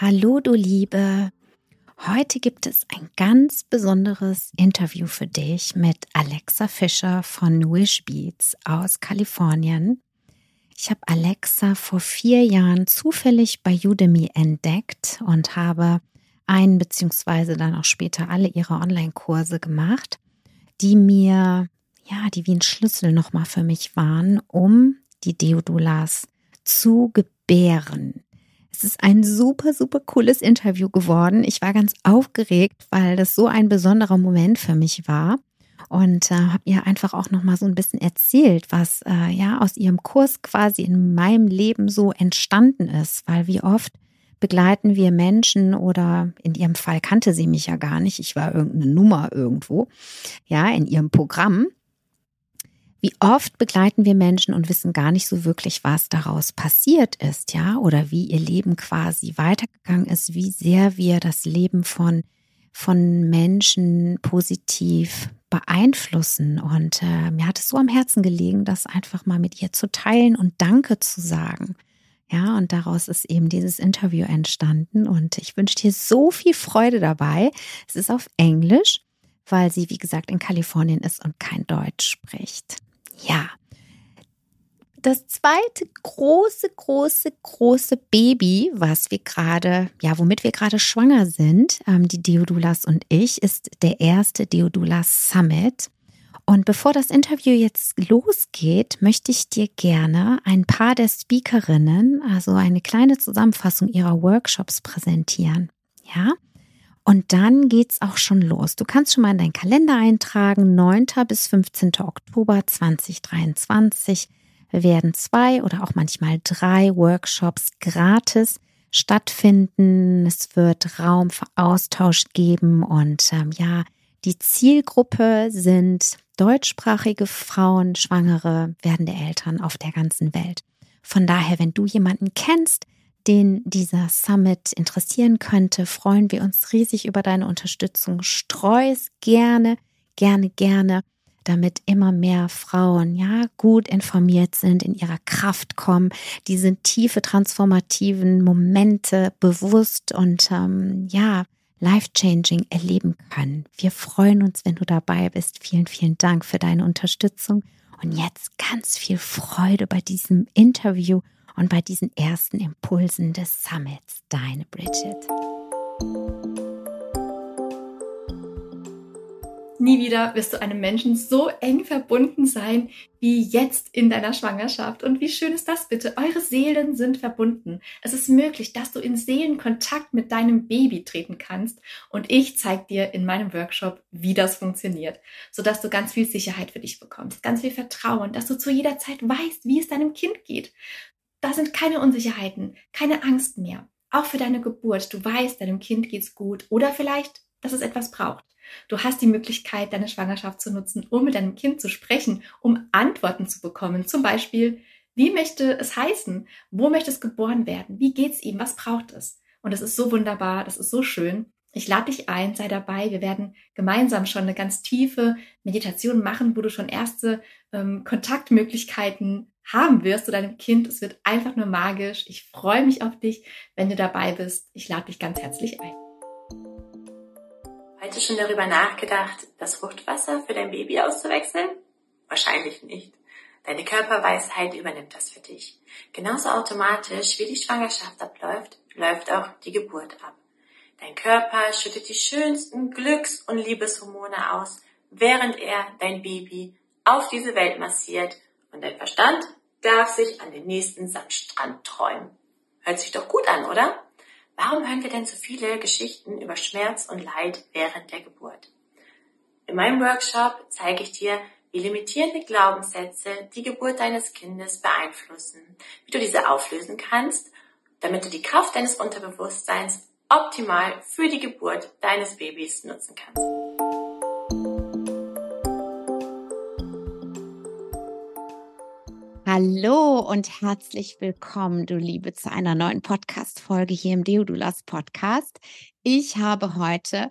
Hallo, du Liebe. Heute gibt es ein ganz besonderes Interview für dich mit Alexa Fischer von Wish Beats aus Kalifornien. Ich habe Alexa vor vier Jahren zufällig bei Udemy entdeckt und habe einen beziehungsweise dann auch später alle ihre Online-Kurse gemacht, die mir, ja, die wie ein Schlüssel nochmal für mich waren, um die Deodulas zu gebären. Es ist ein super, super cooles Interview geworden. Ich war ganz aufgeregt, weil das so ein besonderer Moment für mich war. Und äh, habe ihr einfach auch noch mal so ein bisschen erzählt, was äh, ja aus ihrem Kurs quasi in meinem Leben so entstanden ist, weil wie oft begleiten wir Menschen oder in ihrem Fall kannte sie mich ja gar nicht, ich war irgendeine Nummer irgendwo, ja, in ihrem Programm wie oft begleiten wir Menschen und wissen gar nicht so wirklich, was daraus passiert ist, ja, oder wie ihr Leben quasi weitergegangen ist, wie sehr wir das Leben von, von Menschen positiv beeinflussen. Und äh, mir hat es so am Herzen gelegen, das einfach mal mit ihr zu teilen und Danke zu sagen. Ja, und daraus ist eben dieses Interview entstanden. Und ich wünsche dir so viel Freude dabei. Es ist auf Englisch, weil sie, wie gesagt, in Kalifornien ist und kein Deutsch spricht. Ja. Das zweite große, große, große Baby, was wir gerade, ja, womit wir gerade schwanger sind, ähm, die Deodulas und ich, ist der erste Deodulas Summit. Und bevor das Interview jetzt losgeht, möchte ich dir gerne ein paar der Speakerinnen, also eine kleine Zusammenfassung ihrer Workshops präsentieren. Ja? Und dann geht's auch schon los. Du kannst schon mal in deinen Kalender eintragen. 9. bis 15. Oktober 2023 werden zwei oder auch manchmal drei Workshops gratis stattfinden. Es wird Raum für Austausch geben und ähm, ja, die Zielgruppe sind deutschsprachige Frauen, Schwangere, werdende Eltern auf der ganzen Welt. Von daher, wenn du jemanden kennst, den dieser Summit interessieren könnte, freuen wir uns riesig über deine Unterstützung. Streu es gerne, gerne, gerne, damit immer mehr Frauen ja gut informiert sind, in ihrer Kraft kommen, diese tiefe transformativen Momente bewusst und ähm, ja life-changing erleben können. Wir freuen uns, wenn du dabei bist. Vielen, vielen Dank für deine Unterstützung. Und jetzt ganz viel Freude bei diesem Interview und bei diesen ersten Impulsen des Summits. Deine Bridget. Nie wieder wirst du einem Menschen so eng verbunden sein wie jetzt in deiner Schwangerschaft. Und wie schön ist das bitte? Eure Seelen sind verbunden. Es ist möglich, dass du in Seelenkontakt mit deinem Baby treten kannst. Und ich zeige dir in meinem Workshop, wie das funktioniert, sodass du ganz viel Sicherheit für dich bekommst, ganz viel Vertrauen, dass du zu jeder Zeit weißt, wie es deinem Kind geht da sind keine Unsicherheiten, keine Angst mehr. Auch für deine Geburt. Du weißt, deinem Kind geht's gut oder vielleicht, dass es etwas braucht. Du hast die Möglichkeit, deine Schwangerschaft zu nutzen, um mit deinem Kind zu sprechen, um Antworten zu bekommen. Zum Beispiel, wie möchte es heißen? Wo möchte es geboren werden? Wie geht's ihm? Was braucht es? Und es ist so wunderbar, das ist so schön. Ich lade dich ein, sei dabei. Wir werden gemeinsam schon eine ganz tiefe Meditation machen, wo du schon erste ähm, Kontaktmöglichkeiten haben wirst zu deinem Kind. Es wird einfach nur magisch. Ich freue mich auf dich, wenn du dabei bist. Ich lade dich ganz herzlich ein. Heute schon darüber nachgedacht, das Fruchtwasser für dein Baby auszuwechseln? Wahrscheinlich nicht. Deine Körperweisheit übernimmt das für dich. Genauso automatisch wie die Schwangerschaft abläuft, läuft auch die Geburt ab. Dein Körper schüttet die schönsten Glücks- und Liebeshormone aus, während er dein Baby auf diese Welt massiert und dein Verstand darf sich an den nächsten Sandstrand träumen. Hört sich doch gut an, oder? Warum hören wir denn so viele Geschichten über Schmerz und Leid während der Geburt? In meinem Workshop zeige ich dir, wie limitierende Glaubenssätze die Geburt deines Kindes beeinflussen, wie du diese auflösen kannst, damit du die Kraft deines Unterbewusstseins optimal für die Geburt deines Babys nutzen kannst. Hallo und herzlich willkommen, du Liebe, zu einer neuen Podcast-Folge hier im Deodulas Podcast. Ich habe heute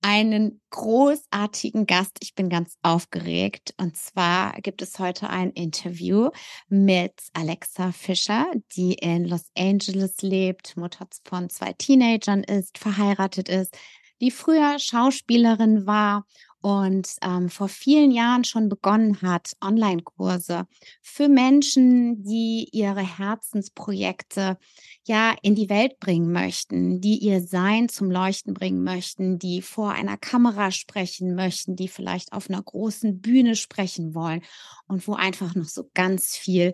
einen großartigen Gast. Ich bin ganz aufgeregt. Und zwar gibt es heute ein Interview mit Alexa Fischer, die in Los Angeles lebt, Mutter von zwei Teenagern ist, verheiratet ist, die früher Schauspielerin war und ähm, vor vielen Jahren schon begonnen hat, Online-Kurse für Menschen, die ihre Herzensprojekte ja in die Welt bringen möchten, die ihr Sein zum Leuchten bringen möchten, die vor einer Kamera sprechen möchten, die vielleicht auf einer großen Bühne sprechen wollen und wo einfach noch so ganz viel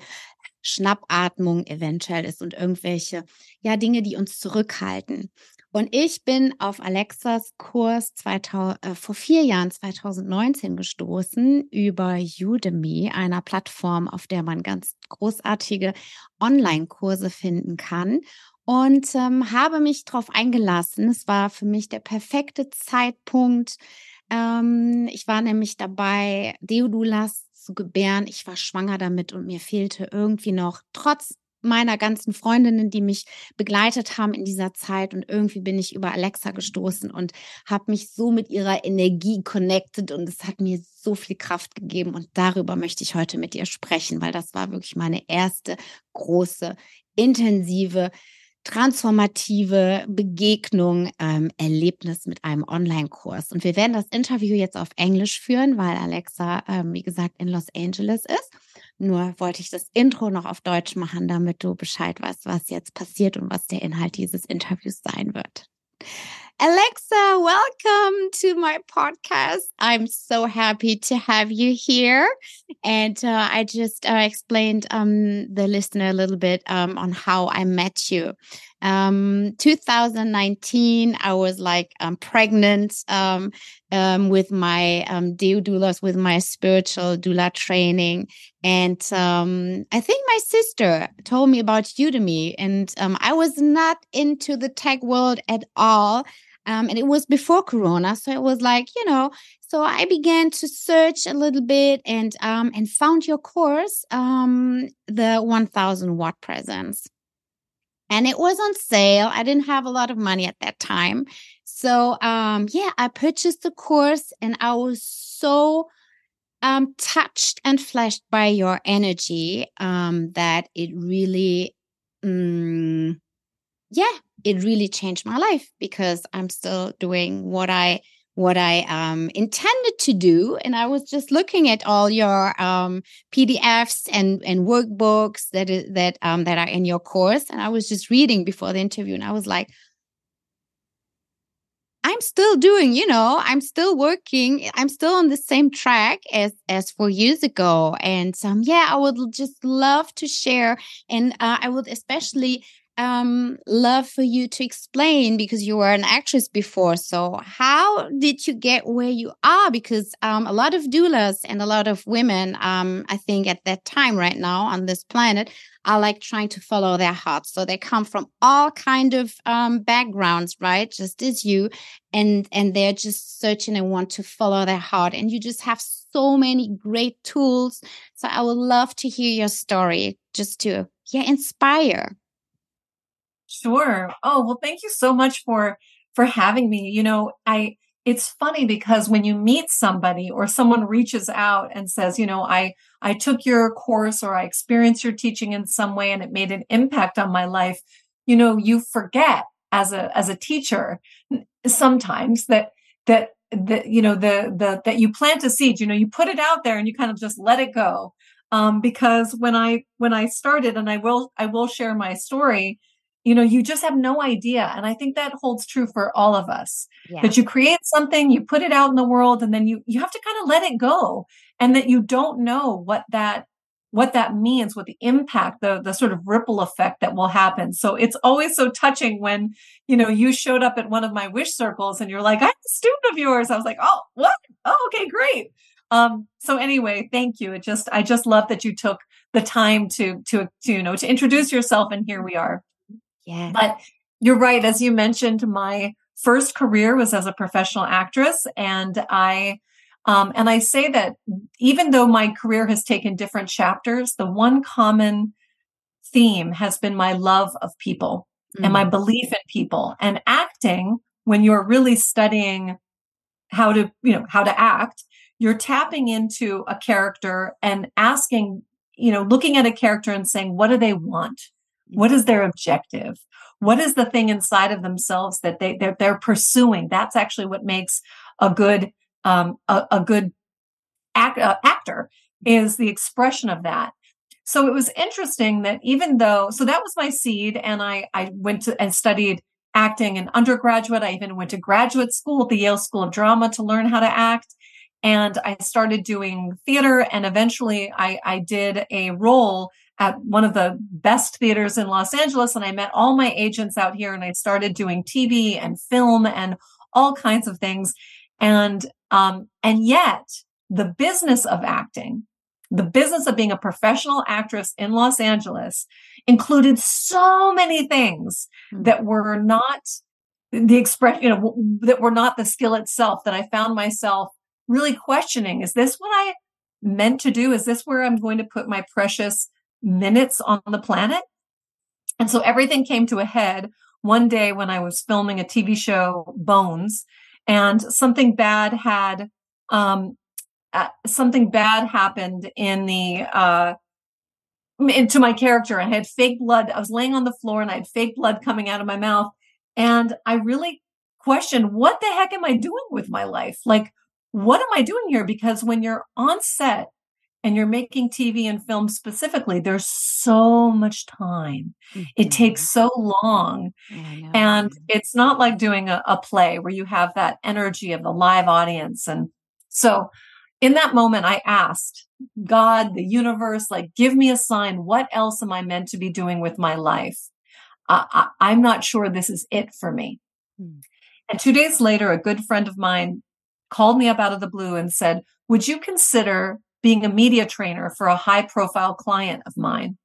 Schnappatmung eventuell ist und irgendwelche ja Dinge, die uns zurückhalten. Und ich bin auf Alexas Kurs 2000, äh, vor vier Jahren, 2019, gestoßen über Udemy, einer Plattform, auf der man ganz großartige Online-Kurse finden kann. Und ähm, habe mich darauf eingelassen. Es war für mich der perfekte Zeitpunkt. Ähm, ich war nämlich dabei, Deodulas zu gebären. Ich war schwanger damit und mir fehlte irgendwie noch, trotz meiner ganzen Freundinnen, die mich begleitet haben in dieser Zeit. Und irgendwie bin ich über Alexa gestoßen und habe mich so mit ihrer Energie connected und es hat mir so viel Kraft gegeben. Und darüber möchte ich heute mit ihr sprechen, weil das war wirklich meine erste große, intensive transformative Begegnung, ähm, Erlebnis mit einem Online-Kurs. Und wir werden das Interview jetzt auf Englisch führen, weil Alexa, ähm, wie gesagt, in Los Angeles ist. Nur wollte ich das Intro noch auf Deutsch machen, damit du Bescheid weißt, was jetzt passiert und was der Inhalt dieses Interviews sein wird. Alexa, welcome to my podcast. I'm so happy to have you here. And uh, I just uh, explained um, the listener a little bit um, on how I met you. Um, 2019, I was like um, pregnant um, um, with my um, doulas, with my spiritual doula training. And um, I think my sister told me about Udemy, and um, I was not into the tech world at all. And it was before Corona, so it was like you know. So I began to search a little bit and um, and found your course, um, the 1000 watt presence, and it was on sale. I didn't have a lot of money at that time, so um, yeah, I purchased the course, and I was so um, touched and flashed by your energy um, that it really, mm, yeah, it really changed my life because I'm still doing what I what I um, intended to do, and I was just looking at all your um, PDFs and and workbooks that is, that um, that are in your course, and I was just reading before the interview, and I was like, I'm still doing, you know, I'm still working. I'm still on the same track as as four years ago. And um, yeah, I would just love to share, and uh, I would especially um, love for you to explain because you were an actress before. So, how did you get where you are? Because um, a lot of doulas and a lot of women, um, I think, at that time right now on this planet, are like trying to follow their hearts. So they come from all kind of um, backgrounds, right? Just as you, and and they're just searching and want to follow their heart. And you just have so many great tools. So I would love to hear your story, just to yeah inspire. Sure. Oh, well, thank you so much for for having me. You know, I it's funny because when you meet somebody or someone reaches out and says, you know, I I took your course or I experienced your teaching in some way and it made an impact on my life, you know, you forget as a as a teacher sometimes that that that you know the the that you plant a seed, you know, you put it out there and you kind of just let it go. Um, because when I when I started and I will I will share my story, you know, you just have no idea. And I think that holds true for all of us. Yeah. That you create something, you put it out in the world, and then you you have to kind of let it go. And that you don't know what that what that means, what the impact, the the sort of ripple effect that will happen. So it's always so touching when, you know, you showed up at one of my wish circles and you're like, I'm a student of yours. I was like, oh, what? Oh, okay, great. Um, so anyway, thank you. It just I just love that you took the time to to to you know to introduce yourself and here we are. Yeah. But you're right. As you mentioned, my first career was as a professional actress. And I, um, and I say that even though my career has taken different chapters, the one common theme has been my love of people mm. and my mm. belief in people and acting when you're really studying how to, you know, how to act, you're tapping into a character and asking, you know, looking at a character and saying, what do they want? What is their objective? What is the thing inside of themselves that they they're, they're pursuing? That's actually what makes a good um, a, a good act, uh, actor is the expression of that. So it was interesting that even though so that was my seed, and I I went to and studied acting in undergraduate. I even went to graduate school at the Yale School of Drama to learn how to act. And I started doing theater and eventually I, I did a role at one of the best theaters in Los Angeles. And I met all my agents out here and I started doing TV and film and all kinds of things. And, um, and yet the business of acting, the business of being a professional actress in Los Angeles included so many things mm-hmm. that were not the expression, you know, that were not the skill itself that I found myself really questioning. Is this what I meant to do? Is this where I'm going to put my precious minutes on the planet. And so everything came to a head one day when I was filming a TV show, Bones, and something bad had, um, uh, something bad happened in the, uh, to my character. I had fake blood. I was laying on the floor and I had fake blood coming out of my mouth. And I really questioned, what the heck am I doing with my life? Like, what am I doing here? Because when you're on set and you're making TV and film specifically, there's so much time. Mm-hmm. It takes so long. And it's not like doing a, a, play where you have that energy of the live audience. And so in that moment, I asked God, the universe, like, give me a sign. What else am I meant to be doing with my life? I, am not sure this is it for me. Mm. And two days later, a good friend of mine called me up out of the blue and said, Would you consider being a media trainer for a high profile client of mine.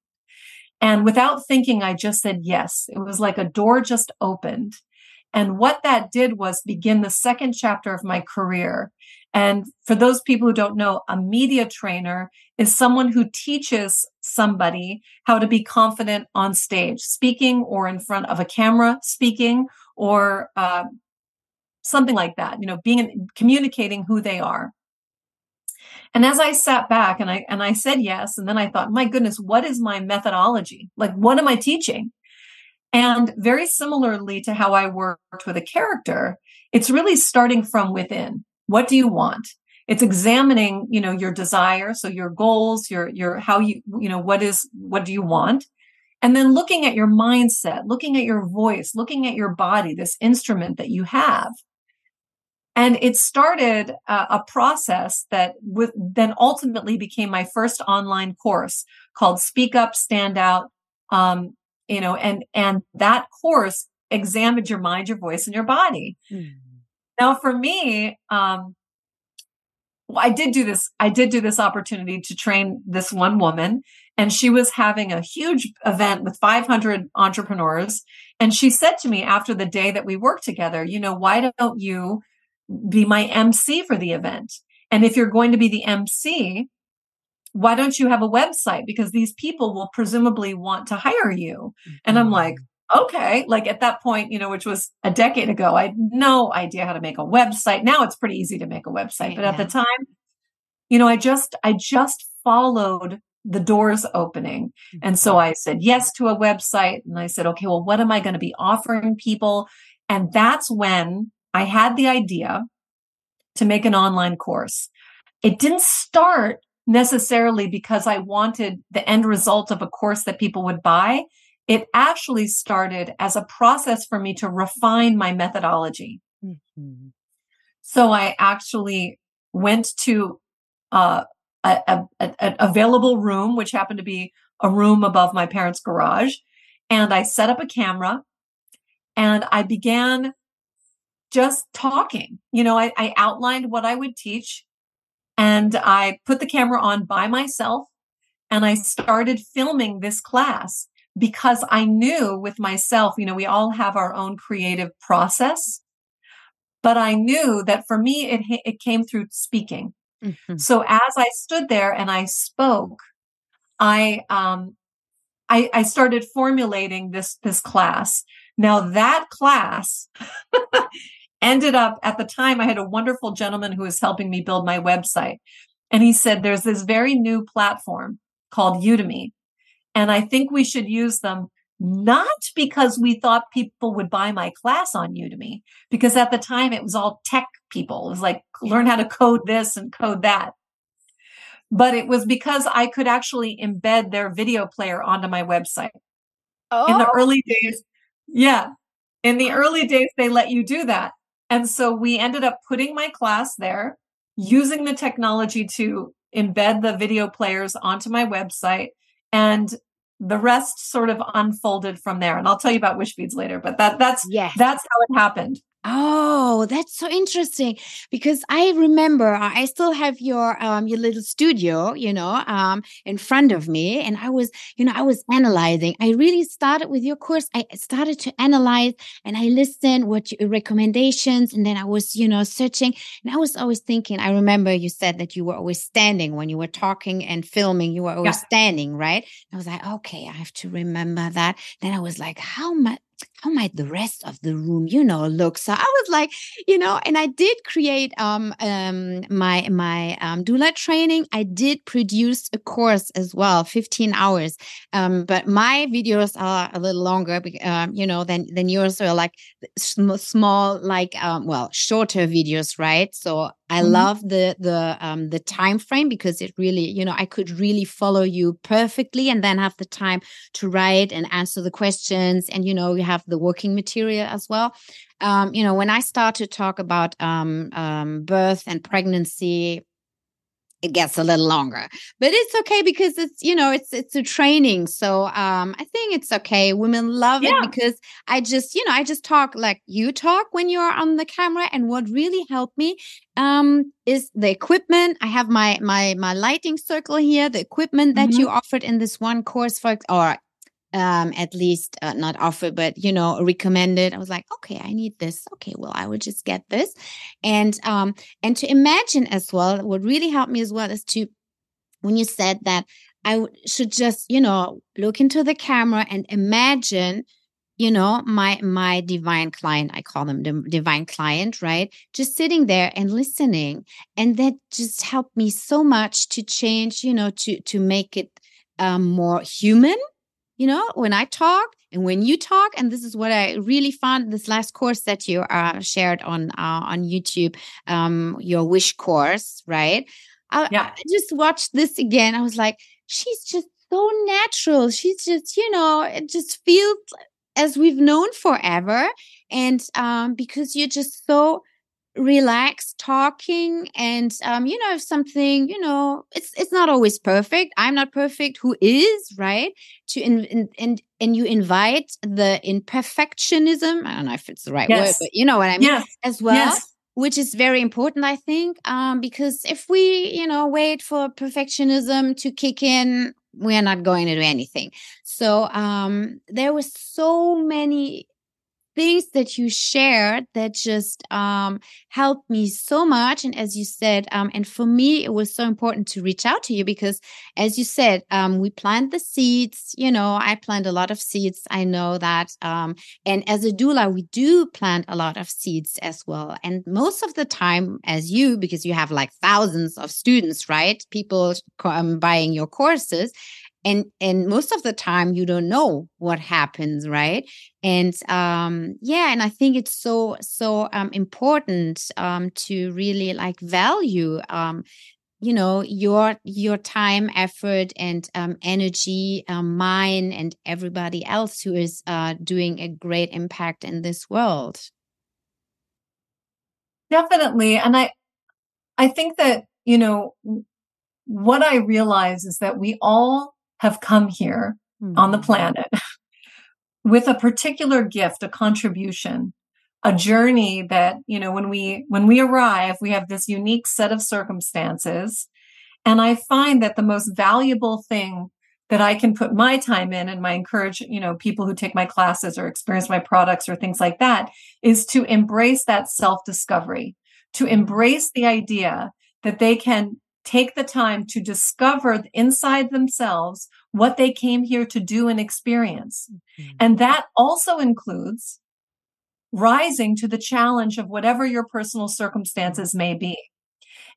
And without thinking, I just said yes. It was like a door just opened. And what that did was begin the second chapter of my career. And for those people who don't know, a media trainer is someone who teaches somebody how to be confident on stage, speaking or in front of a camera, speaking or uh, something like that. You know, being communicating who they are. And as I sat back and I and I said yes, and then I thought, my goodness, what is my methodology? Like, what am I teaching? And very similarly to how I worked with a character, it's really starting from within. What do you want? It's examining, you know, your desire, so your goals, your your how you, you know, what is what do you want? And then looking at your mindset, looking at your voice, looking at your body, this instrument that you have, and it started uh, a process that with, then ultimately became my first online course called Speak Up, Stand Out. Um, you know, and and that course examined your mind, your voice, and your body. Mm. Now, for me, um, well, I did do this. I did do this opportunity to train this one woman, and she was having a huge event with 500 entrepreneurs. And she said to me after the day that we worked together, you know, why don't you be my MC for the event. And if you're going to be the MC, why don't you have a website? Because these people will presumably want to hire you. And I'm like, mm-hmm. okay. Like at that point, you know, which was a decade ago, I had no idea how to make a website. Now it's pretty easy to make a website. But at the time, you know, I just, I just followed the doors opening. And so mm-hmm. I said yes to a website and I said, okay, well, what am I going to be offering people? And that's when I had the idea to make an online course. It didn't start necessarily because I wanted the end result of a course that people would buy. it actually started as a process for me to refine my methodology. Mm-hmm. So I actually went to uh, a, a, a, available room, which happened to be a room above my parents' garage. And I set up a camera and I began just talking. You know, I, I outlined what I would teach and I put the camera on by myself and I started filming this class because I knew with myself, you know, we all have our own creative process, but I knew that for me, it, it came through speaking. Mm-hmm. So as I stood there and I spoke, I, um, I, I started formulating this, this class. Now that class ended up at the time, I had a wonderful gentleman who was helping me build my website. And he said, there's this very new platform called Udemy. And I think we should use them not because we thought people would buy my class on Udemy, because at the time it was all tech people. It was like, learn how to code this and code that. But it was because I could actually embed their video player onto my website. Oh. In the oh. early days, yeah. In the early days, they let you do that. And so we ended up putting my class there, using the technology to embed the video players onto my website. And the rest sort of unfolded from there. And I'll tell you about wish beads later, but that that's yes. that's how it happened. Oh, that's so interesting because I remember uh, I still have your um your little studio, you know, um in front of me and I was, you know, I was analyzing. I really started with your course. I started to analyze and I listened what your recommendations and then I was, you know, searching and I was always thinking, I remember you said that you were always standing when you were talking and filming, you were always yeah. standing, right? I was like, okay, I have to remember that. Then I was like, how much how might the rest of the room you know look so i was like you know and i did create um, um my my um, doula training i did produce a course as well 15 hours um but my videos are a little longer um, you know than than yours are like small like um well shorter videos right so I mm-hmm. love the the um the time frame because it really, you know, I could really follow you perfectly and then have the time to write and answer the questions and you know, you have the working material as well. Um, you know, when I start to talk about um, um birth and pregnancy, it gets a little longer but it's okay because it's you know it's it's a training so um i think it's okay women love yeah. it because i just you know i just talk like you talk when you're on the camera and what really helped me um is the equipment i have my my my lighting circle here the equipment that mm-hmm. you offered in this one course for or um at least uh, not offered but you know recommended. I was like okay i need this. Okay well i would just get this. And um and to imagine as well what really helped me as well is to when you said that i should just you know look into the camera and imagine you know my my divine client i call them the divine client right just sitting there and listening. And that just helped me so much to change you know to to make it um, more human you know, when I talk and when you talk, and this is what I really found this last course that you uh, shared on uh, on YouTube, um, your wish course, right? I, yeah. I just watched this again. I was like, she's just so natural. She's just, you know, it just feels as we've known forever. And um, because you're just so relaxed talking and um you know if something you know it's it's not always perfect i'm not perfect who is right to in, in, and and you invite the imperfectionism i don't know if it's the right yes. word but you know what i mean yes. as well yes. which is very important i think um because if we you know wait for perfectionism to kick in we are not going to do anything so um there was so many things that you shared that just um, helped me so much. And as you said, um, and for me, it was so important to reach out to you because, as you said, um, we plant the seeds. You know, I plant a lot of seeds. I know that. Um, and as a doula, we do plant a lot of seeds as well. And most of the time, as you, because you have like thousands of students, right? People um, buying your courses and and most of the time you don't know what happens right? And um yeah and i think it's so so um important um to really like value um you know your your time effort and um, energy um, mine and everybody else who is uh, doing a great impact in this world. Definitely and i i think that you know what i realize is that we all have come here mm-hmm. on the mm-hmm. planet with a particular gift a contribution a journey that you know when we when we arrive we have this unique set of circumstances and i find that the most valuable thing that i can put my time in and my encourage you know people who take my classes or experience my products or things like that is to embrace that self discovery to embrace the idea that they can take the time to discover inside themselves what they came here to do and experience mm-hmm. and that also includes rising to the challenge of whatever your personal circumstances may be.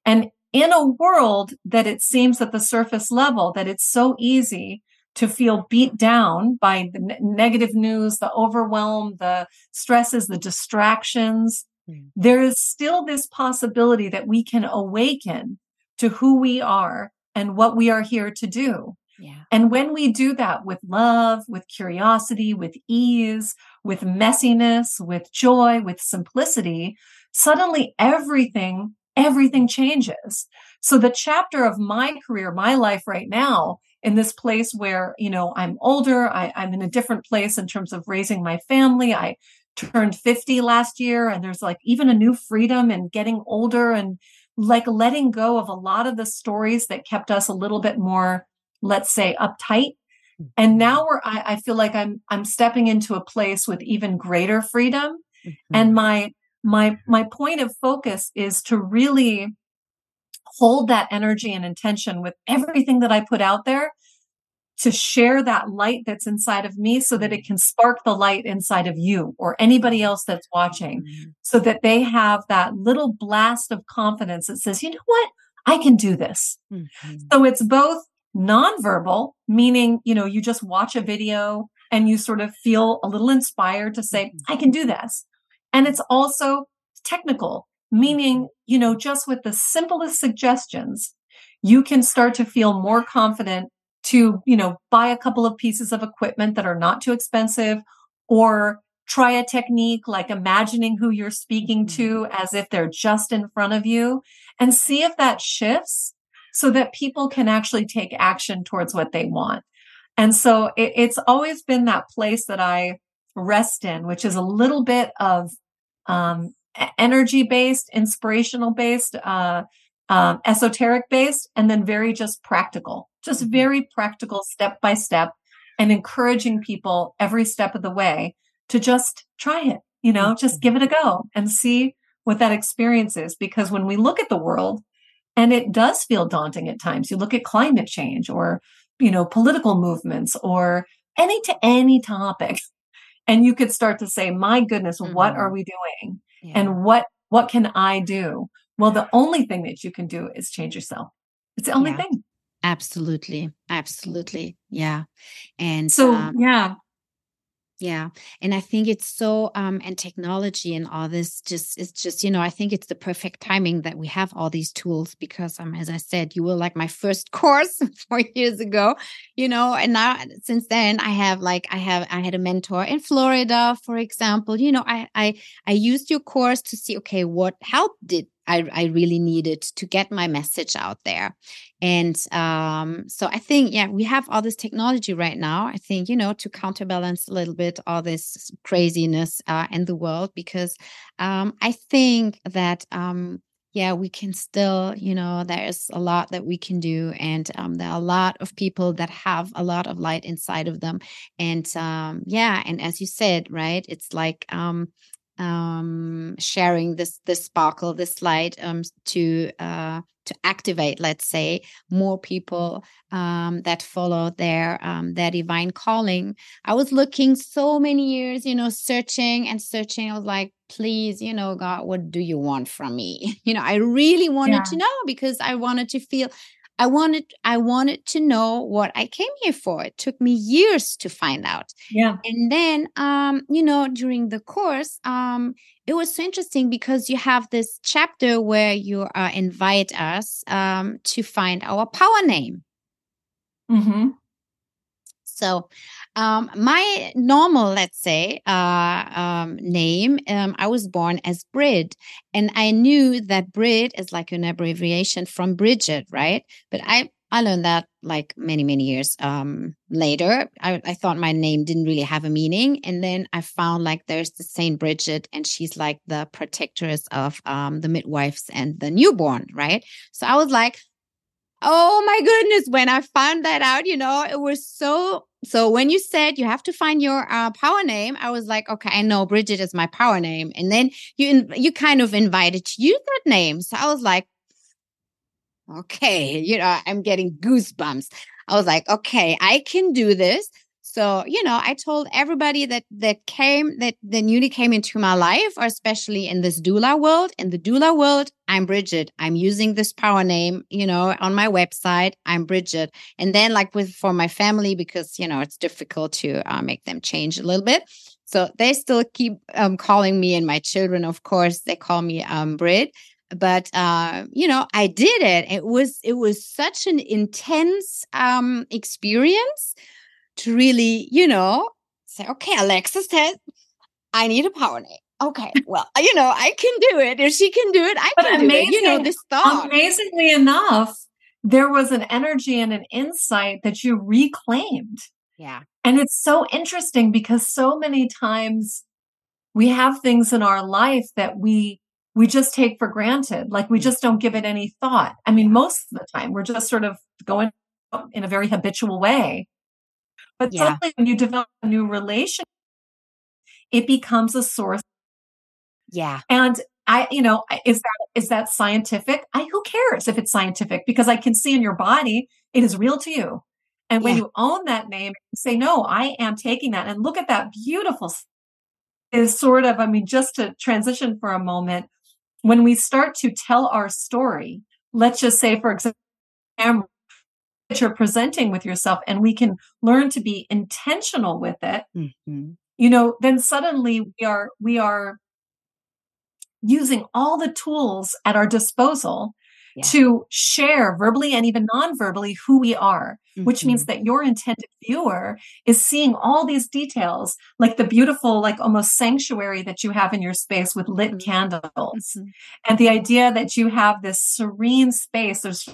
And in a world that it seems at the surface level that it's so easy to feel beat down by the negative news, the overwhelm, the stresses, the distractions, mm. there is still this possibility that we can awaken to who we are and what we are here to do. Yeah. And when we do that with love, with curiosity, with ease, with messiness, with joy, with simplicity, suddenly everything, everything changes. So the chapter of my career, my life right now, in this place where, you know, I'm older, I, I'm in a different place in terms of raising my family. I turned 50 last year and there's like even a new freedom in getting older and like letting go of a lot of the stories that kept us a little bit more let's say uptight and mm-hmm. now we're I, I, feel like i'm i'm stepping into a place with even greater freedom mm-hmm. and my my my point of focus is to really hold that energy and intention with everything that i put out there to share that light that's inside of me so that it can spark the light inside of you or anybody else that's watching mm-hmm. so that they have that little blast of confidence that says you know what i can do this mm-hmm. so it's both Nonverbal, meaning, you know, you just watch a video and you sort of feel a little inspired to say, I can do this. And it's also technical, meaning, you know, just with the simplest suggestions, you can start to feel more confident to, you know, buy a couple of pieces of equipment that are not too expensive or try a technique like imagining who you're speaking to mm-hmm. as if they're just in front of you and see if that shifts so that people can actually take action towards what they want. And so it, it's always been that place that I rest in, which is a little bit of um, energy based, inspirational based, uh, um, esoteric based, and then very just practical, just mm-hmm. very practical step by step and encouraging people every step of the way to just try it, you know, just mm-hmm. give it a go and see what that experience is. Because when we look at the world, and it does feel daunting at times. You look at climate change or, you know, political movements or any to any topic. And you could start to say, my goodness, mm-hmm. what are mm-hmm. we doing? Yeah. And what, what can I do? Well, the only thing that you can do is change yourself. It's the only yeah. thing. Absolutely. Absolutely. Yeah. And so, um, yeah, yeah. And I think it's so um and technology and all this just it's just, you know, I think it's the perfect timing that we have all these tools because um as I said, you were like my first course four years ago, you know, and now since then I have like I have I had a mentor in Florida, for example. You know, I I I used your course to see, okay, what help did I, I really needed to get my message out there. And um, so I think, yeah, we have all this technology right now. I think, you know, to counterbalance a little bit all this craziness uh, in the world, because um, I think that. Um, yeah, we can still, you know, there's a lot that we can do. And um, there are a lot of people that have a lot of light inside of them. And um, yeah, and as you said, right, it's like, um, sharing this this sparkle, this light um, to uh, to activate, let's say, more people um, that follow their um, their divine calling. I was looking so many years, you know, searching and searching. I was like, please, you know, God, what do you want from me? You know, I really wanted yeah. to know because I wanted to feel I wanted I wanted to know what I came here for. It took me years to find out. Yeah. And then um, you know, during the course, um, it was so interesting because you have this chapter where you uh, invite us um to find our power name. Mm-hmm. So, um, my normal, let's say, uh, um, name, um, I was born as Brid, and I knew that Brid is like an abbreviation from Bridget, right? But I I learned that like many many years um, later. I, I thought my name didn't really have a meaning, and then I found like there's the Saint Bridget, and she's like the protectress of um, the midwives and the newborn, right? So I was like, Oh my goodness. When I found that out, you know, it was so. So when you said you have to find your uh, power name, I was like, okay, I know Bridget is my power name. And then you, you kind of invited to use that name. So I was like, okay, you know, I'm getting goosebumps. I was like, okay, I can do this. So, you know, I told everybody that that came that that newly came into my life, or especially in this doula world. In the doula world, I'm Bridget. I'm using this power name, you know, on my website. I'm Bridget. And then, like with for my family, because you know it's difficult to uh, make them change a little bit. So they still keep um, calling me, and my children, of course, they call me um, Brit but uh, you know i did it it was it was such an intense um experience to really, you know, say, okay, Alexa says, I need a power name. Okay, well, you know, I can do it. If she can do it, I but can amazing, do it. You know, this thought. Amazingly enough, there was an energy and an insight that you reclaimed. Yeah. And it's so interesting because so many times we have things in our life that we we just take for granted like we just don't give it any thought i mean most of the time we're just sort of going in a very habitual way but yeah. suddenly when you develop a new relationship, it becomes a source. Yeah. And I, you know, is that is that scientific? I who cares if it's scientific because I can see in your body it is real to you. And when yeah. you own that name, say, no, I am taking that. And look at that beautiful is sort of, I mean, just to transition for a moment, when we start to tell our story, let's just say, for example, that you're presenting with yourself and we can learn to be intentional with it mm-hmm. you know then suddenly we are we are using all the tools at our disposal yeah. to share verbally and even non-verbally who we are mm-hmm. which means mm-hmm. that your intended viewer is seeing all these details like the beautiful like almost sanctuary that you have in your space with lit mm-hmm. candles mm-hmm. and the idea that you have this serene space there's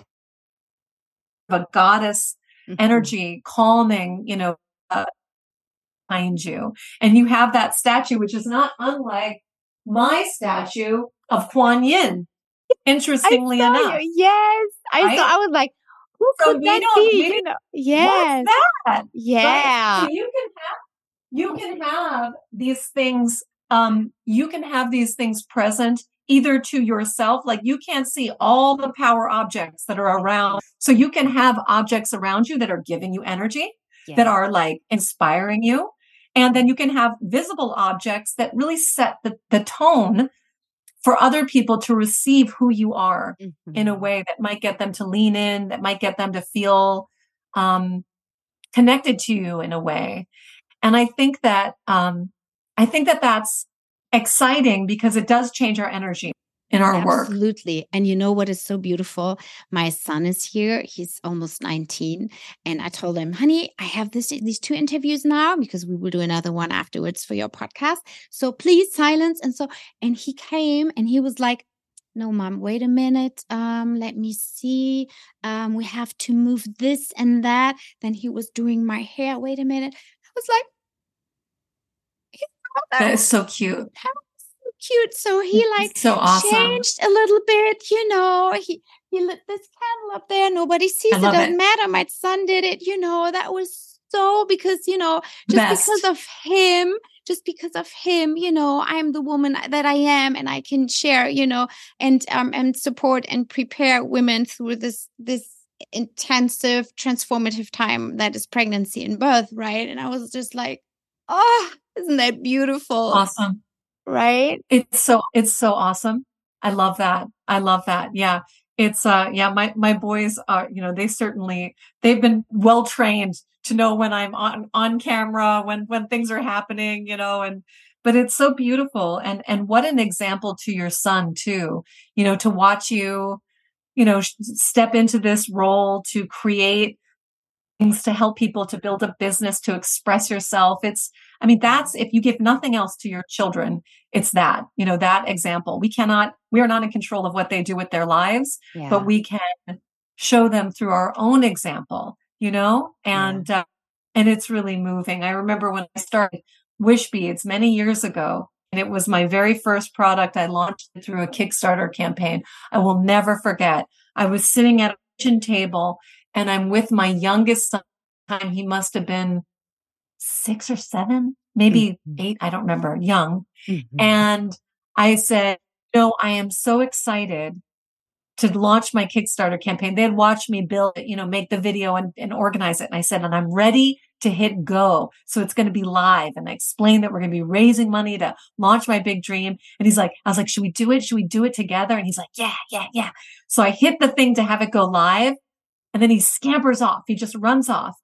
a goddess mm-hmm. energy calming, you know, uh, behind you. And you have that statue, which is not unlike my statue of Kuan Yin. Interestingly enough. You. Yes. I right? saw, I was like, who so could that be? You know, yes. That? Yeah. Right? So you can have you can have these things um you can have these things present either to yourself, like you can't see all the power objects that are around. So you can have objects around you that are giving you energy, yeah. that are like inspiring you. And then you can have visible objects that really set the, the tone for other people to receive who you are mm-hmm. in a way that might get them to lean in, that might get them to feel um, connected to you in a way. And I think that um, I think that that's exciting because it does change our energy in our Absolutely. work. Absolutely. And you know what is so beautiful? My son is here. He's almost 19. And I told him, honey, I have this these two interviews now because we will do another one afterwards for your podcast. So please silence. And so, and he came and he was like, no, mom, wait a minute. Um, let me see. Um, we have to move this and that. Then he was doing my hair. Wait a minute. I was like, that is so cute. so cute. So he like so awesome. changed a little bit, you know. He he lit this candle up there. Nobody sees it. Doesn't it. matter. My son did it, you know. That was so because, you know, just Best. because of him, just because of him, you know, I'm the woman that I am and I can share, you know, and um and support and prepare women through this this intensive transformative time that is pregnancy and birth, right? And I was just like, oh, isn't that beautiful? Awesome. Right? It's so it's so awesome. I love that. I love that. Yeah. it's uh yeah my my boys are you know they certainly they've been well trained to know when i'm on on camera when when things are happening you know and but it's so beautiful and and what an example to your son too you know to watch you you know step into this role to create things to help people to build a business to express yourself. It's i mean that's if you give nothing else to your children it's that you know that example. We cannot we are not in control of what they do with their lives yeah. but we can show them through our own example you know? And yeah. uh, and it's really moving. I remember when i started wish beads many years ago and it was my very first product i launched through a kickstarter campaign. I will never forget. I was sitting at a kitchen table and I'm with my youngest son. Time he must have been six or seven, maybe mm-hmm. eight. I don't remember. Young, mm-hmm. and I said, "No, I am so excited to launch my Kickstarter campaign. They had watched me build it, you know, make the video and, and organize it. And I said, and I'm ready to hit go. So it's going to be live. And I explained that we're going to be raising money to launch my big dream. And he's like, I was like, should we do it? Should we do it together? And he's like, yeah, yeah, yeah. So I hit the thing to have it go live. And then he scampers off. He just runs off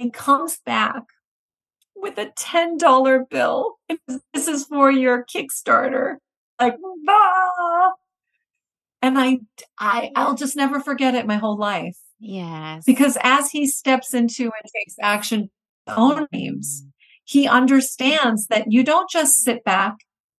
and comes back with a $10 bill. This is for your Kickstarter. Like, bah! And I, I, I'll just never forget it my whole life. Yes. Because as he steps into and takes action, own dreams, he understands that you don't just sit back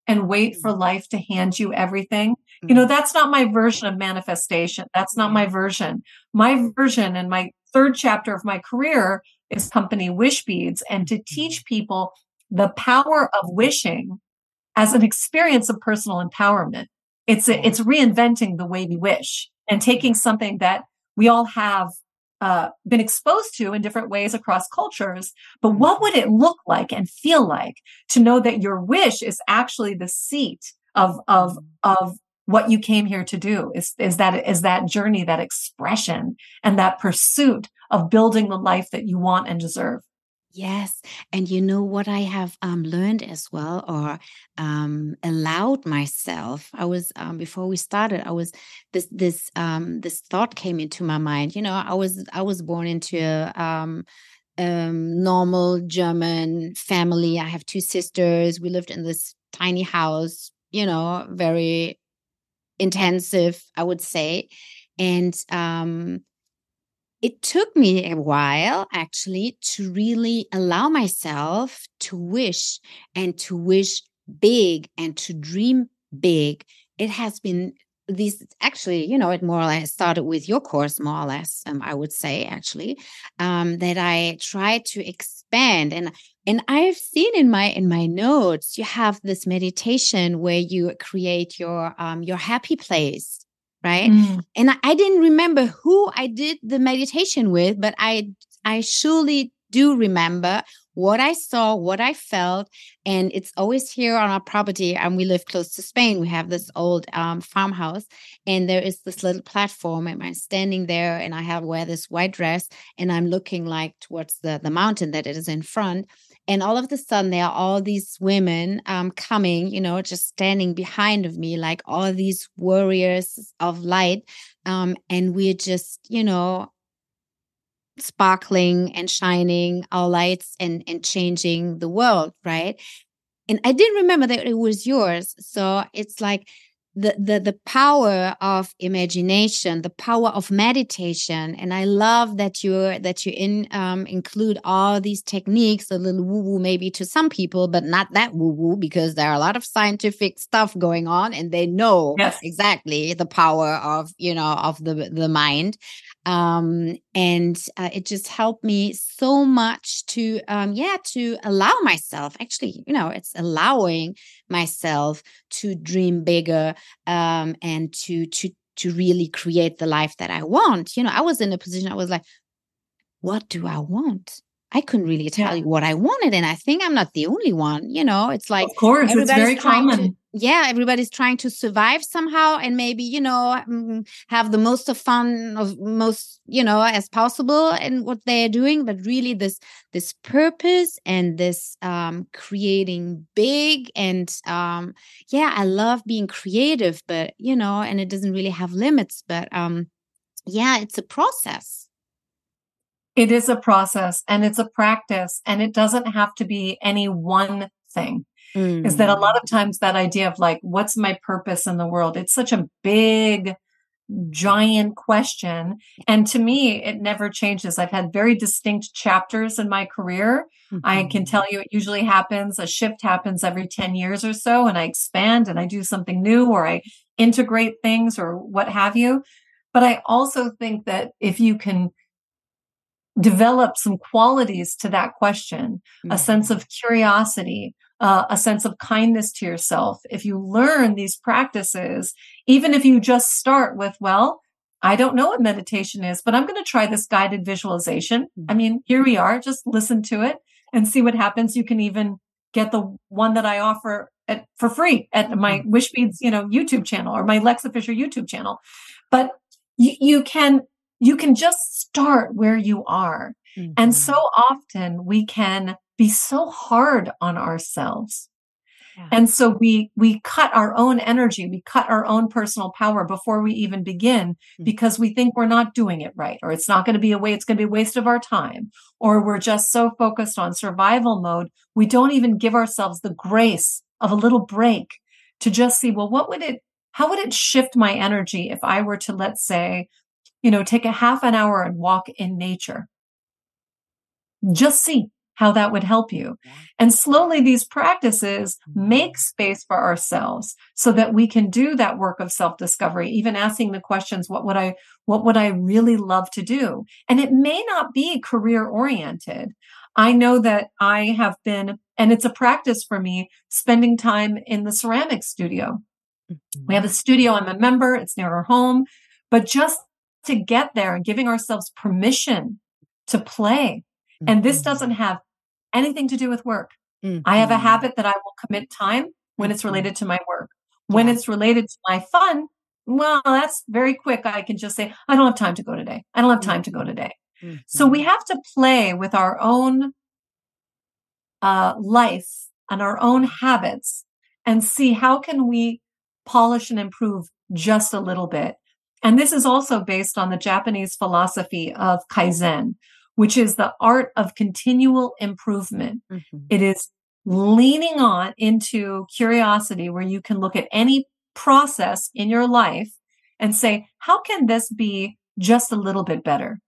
and wait for mm-hmm. life to hand you everything. You know, mm-hmm. that's not my version of manifestation. That's not my version. My version and my third chapter of my career is company Wishbeads and to mm-hmm. teach people the power of wishing as an experience of personal empowerment. It's, it's reinventing the way we wish and taking something that we all have uh, been exposed to in different ways across cultures. But what would it look like and feel like to know that your wish is actually the seat of, of, of what you came here to do is, is that, is that journey, that expression and that pursuit of building the life that you want and deserve. Yes. And you know what I have um, learned as well, or um, allowed myself. I was um, before we started. I was this this um, this thought came into my mind. You know, I was I was born into a um, um, normal German family. I have two sisters. We lived in this tiny house. You know, very intensive, I would say, and um, it took me a while actually to really allow myself to wish and to wish big and to dream big. It has been these actually, you know, it more or less started with your course, more or less, um, I would say, actually, um, that I tried to expand and and I've seen in my in my notes you have this meditation where you create your um your happy place right mm. and I, I didn't remember who i did the meditation with but i i surely do remember what I saw, what I felt. And it's always here on our property. And we live close to Spain. We have this old um, farmhouse, and there is this little platform. And I'm standing there, and I have wear this white dress, and I'm looking like towards the, the mountain that it is in front and all of a sudden there are all these women um, coming you know just standing behind of me like all these warriors of light um, and we're just you know sparkling and shining our lights and and changing the world right? And i didn't remember that it was yours. So it's like the, the the power of imagination the power of meditation. And i love that you're that you in um, include all these techniques a little woo woo maybe to some people but not that woo woo because there are a lot of scientific stuff going on and they know yes. exactly the power of you know of the the mind um, and uh, it just helped me so much to um, yeah to allow myself actually you know it's allowing myself to dream bigger um, and to to to really create the life that i want. You know i was in a position i was like what do i want I couldn't really tell you what I wanted. And I think I'm not the only one. You know, it's like, of course, it's very common. To, yeah, everybody's trying to survive somehow and maybe, you know, mm, have the most of fun of most, you know, as possible in what they're doing. But really this, this purpose and this um, creating big and um, yeah, I love being creative, but, you know, and it doesn't really have limits. But um, yeah, it's a process it is a process and it's a practice and it doesn't have to be any one thing. Mm. Is that a lot of mm. times that idea of like, what's my purpose in the world? It's such a big, giant question. And to me, it never changes. I've had very distinct chapters in my career. Mm-hmm. I can tell you it usually happens, a shift happens every 10 years or so, and I expand and I do something new or I integrate things or what have you. But I also think that if you can develop some qualities to that question mm-hmm. a sense of curiosity uh, a sense of kindness to yourself if you learn these practices even if you just start with well i don't know what meditation is but i'm going to try this guided visualization mm-hmm. i mean here we are just listen to it and see what happens you can even get the one that i offer at, for free at my mm-hmm. Wishbeads you know youtube channel or my Alexa Fischer youtube channel but you, you can you can just start where you are. Mm-hmm. And so often we can be so hard on ourselves. Yeah. And so we we cut our own energy, we cut our own personal power before we even begin mm-hmm. because we think we're not doing it right or it's not going to be a way it's going to be a waste of our time or we're just so focused on survival mode, we don't even give ourselves the grace of a little break to just see well what would it how would it shift my energy if I were to let's say you know, take a half an hour and walk in nature. Just see how that would help you. And slowly these practices mm-hmm. make space for ourselves so that we can do that work of self-discovery, even asking the questions, what would I, what would I really love to do? And it may not be career oriented. I know that I have been, and it's a practice for me, spending time in the ceramic studio. Mm-hmm. We have a studio. I'm a member. It's near our home, but just to get there and giving ourselves permission to play. Mm-hmm. And this mm-hmm. doesn't have anything to do with work. Mm-hmm. I have a mm-hmm. habit that I will commit time when it's mm-hmm. related to my work. When it's related to my fun, well, that's very quick. I can just say, I don't have time to go today. I don't have time to go today. Mm-hmm. So we have to play with our own uh, life and our own habits and see how can we polish and improve just a little bit and this is also based on the Japanese philosophy of Kaizen, which is the art of continual improvement. Mm-hmm. It is leaning on into curiosity where you can look at any process in your life and say, how can this be just a little bit better?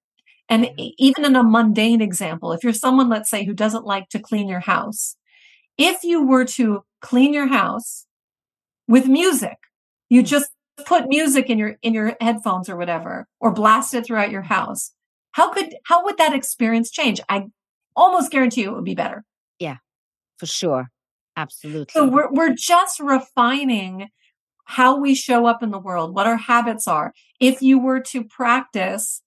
And even in a mundane example, if you're someone, let's say, who doesn't like to clean your house, if you were to clean your house with music, you mm. just put music in your in your headphones or whatever or blast it throughout your house. How could how would that experience change? I almost guarantee you it would be better. Yeah for sure. Absolutely. So we're, we're just refining how we show up in the world what our habits are. If you were to practice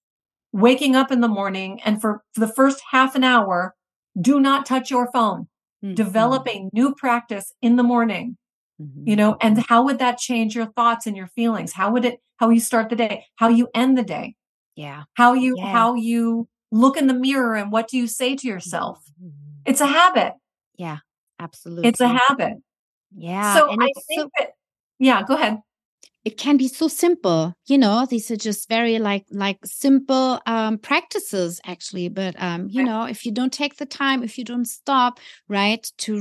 waking up in the morning and for, for the first half an hour do not touch your phone. Mm-hmm. develop a new practice in the morning Mm-hmm. You know, and how would that change your thoughts and your feelings? How would it, how you start the day, how you end the day? Yeah. How you, yeah. how you look in the mirror and what do you say to yourself? Mm-hmm. It's a habit. Yeah, absolutely. It's a habit. Yeah. So I think so- that, yeah, go ahead it can be so simple you know these are just very like like simple um practices actually but um you know if you don't take the time if you don't stop right to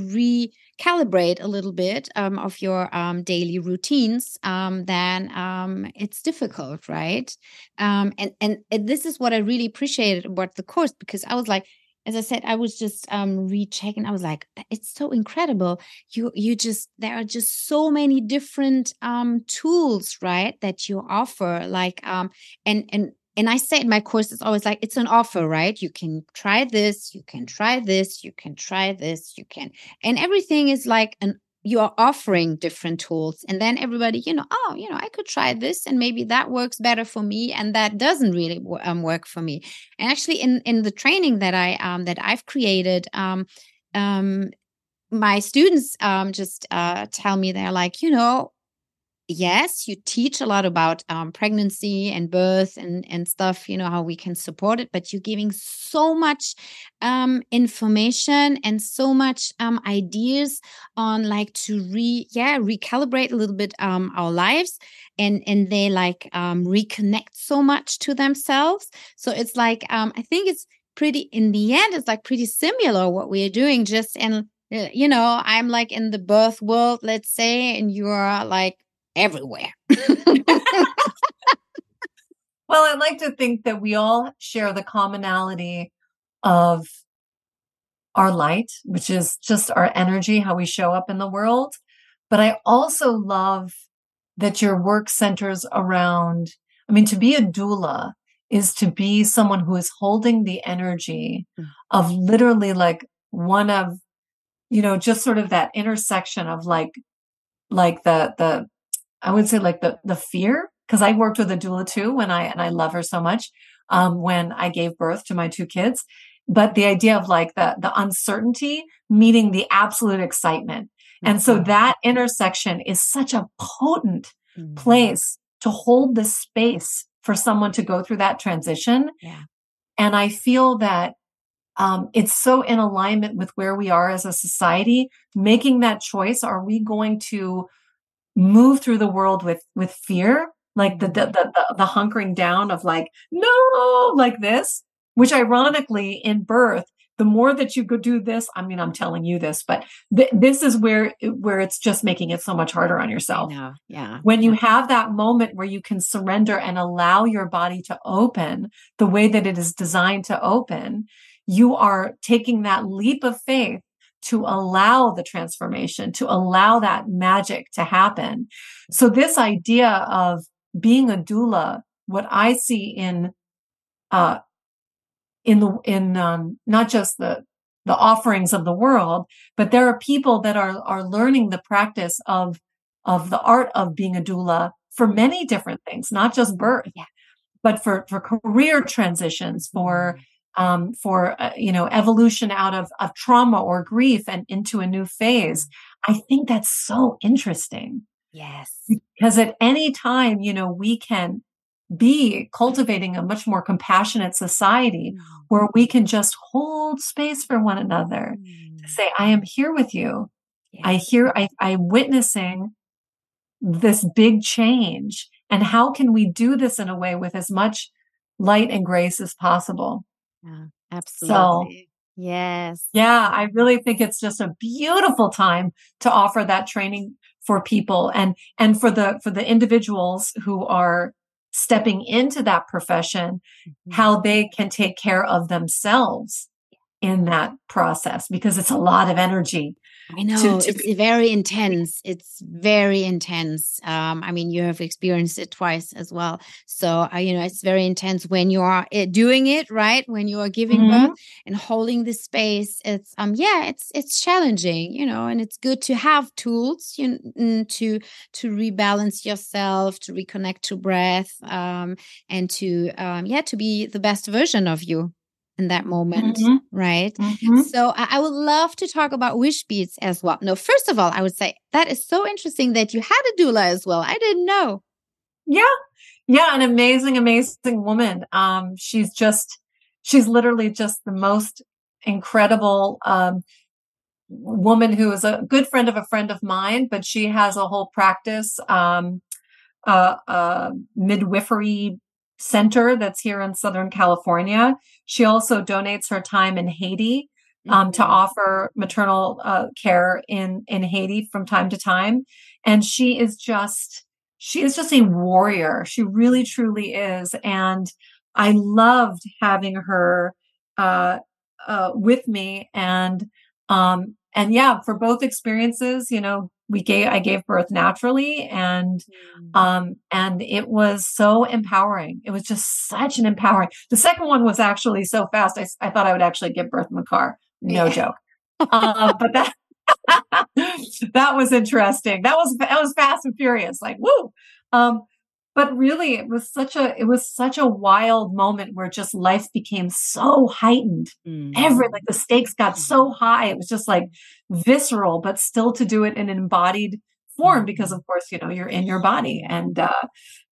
recalibrate a little bit um, of your um, daily routines um, then um, it's difficult right um, and, and this is what i really appreciated about the course because i was like as I said, I was just um rechecking. I was like, it's so incredible. You you just there are just so many different tools, right, that you offer. Like and and and I say in my course, it's always like it's an offer, right? You can try this, you can try this, you can try this, you can, and everything is like an you are offering different tools and then everybody you know oh you know i could try this and maybe that works better for me and that doesn't really um, work for me and actually in in the training that i um that i've created um um my students um just uh tell me they're like you know yes, you teach a lot about um, pregnancy and birth and and stuff. You know how we can support it, but you're giving so much um, information and so much um, ideas on like to re yeah recalibrate a little bit um, our lives and and they like um, reconnect so much to themselves. So it's like um, I think it's pretty in the end it's like pretty similar what we are doing just and uh, you know i'm like in the birth world let's say and you're like everywhere. well, I like to think that we all share the commonality of our light, which is just our energy, how we show up in the world. But I also love that your work centers around, I mean, to be a doula is to be someone who is holding the energy mm. of literally like one of, you know, just sort of that intersection of like, like the, the I would say like the the fear because I worked with a doula too when I and I love her so much um, when I gave birth to my two kids. But the idea of like the the uncertainty meeting the absolute excitement, and so mm-hmm. that intersection is such a potent mm-hmm. place to hold the space for someone to go through that transition. Yeah. And I feel that um, it's so in alignment with where we are as a society, making that choice. Are we going to move through the world with with fear like the mm-hmm. the, the the hunkering down of like no like this which ironically in birth the more that you go do this i mean i'm telling you this but th- this is where where it's just making it so much harder on yourself. Yeah when you have that moment where you can surrender and allow your body to open the way that it is designed to open you are taking that leap of faith to allow the transformation, to allow that magic to happen. So this idea of being a doula, what I see in, uh, in the, in, um, not just the, the offerings of the world, but there are people that are, are learning the practice of, of the art of being a doula for many different things, not just birth, yeah. but for, for career transitions, for, mm um, for uh, you know evolution out of, of trauma or grief and into a new phase i think that's so interesting yes because at any time you know we can be cultivating a much more compassionate society mm. where we can just hold space for one another mm. to say i am here with you yes. i hear I, i'm witnessing this big change and how can we do this in a way with as much light and grace as possible yeah, absolutely. So, yes. Yeah, I really think it's just a beautiful time to offer that training for people and and for the for the individuals who are stepping into that profession mm-hmm. how they can take care of themselves in that process because it's a lot of energy I know to, to it's be- very intense. It's very intense. Um, I mean, you have experienced it twice as well. So, uh, you know, it's very intense when you are eh, doing it right when you are giving mm-hmm. birth and holding the space. It's um, yeah, it's it's challenging, you know, and it's good to have tools, you know, to to rebalance yourself, to reconnect to breath, um, and to um, yeah, to be the best version of you in that moment, mm-hmm. right? Mm-hmm. So I would love to talk about Wishbeads as well. No, first of all, I would say that is so interesting that you had a doula as well. I didn't know. Yeah. Yeah, an amazing, amazing woman. Um, she's just, she's literally just the most incredible um, woman who is a good friend of a friend of mine, but she has a whole practice, um, uh, uh, midwifery center that's here in Southern California. She also donates her time in Haiti um, mm-hmm. to offer maternal uh, care in in Haiti from time to time, and she is just she is just a warrior. She really truly is, and I loved having her uh, uh, with me, and um, and yeah, for both experiences, you know, we gave I gave birth naturally and mm. um and it was so empowering. It was just such an empowering. The second one was actually so fast. I, I thought I would actually give birth in the car. No yeah. joke. uh, but that that was interesting. That was that was fast and furious. Like woo. Um, but really, it was such a it was such a wild moment where just life became so heightened. Mm. Every like the stakes got so mm-hmm. high. It was just like visceral, but still to do it in an embodied form because, mm-hmm. of course, you know you're in your body and. uh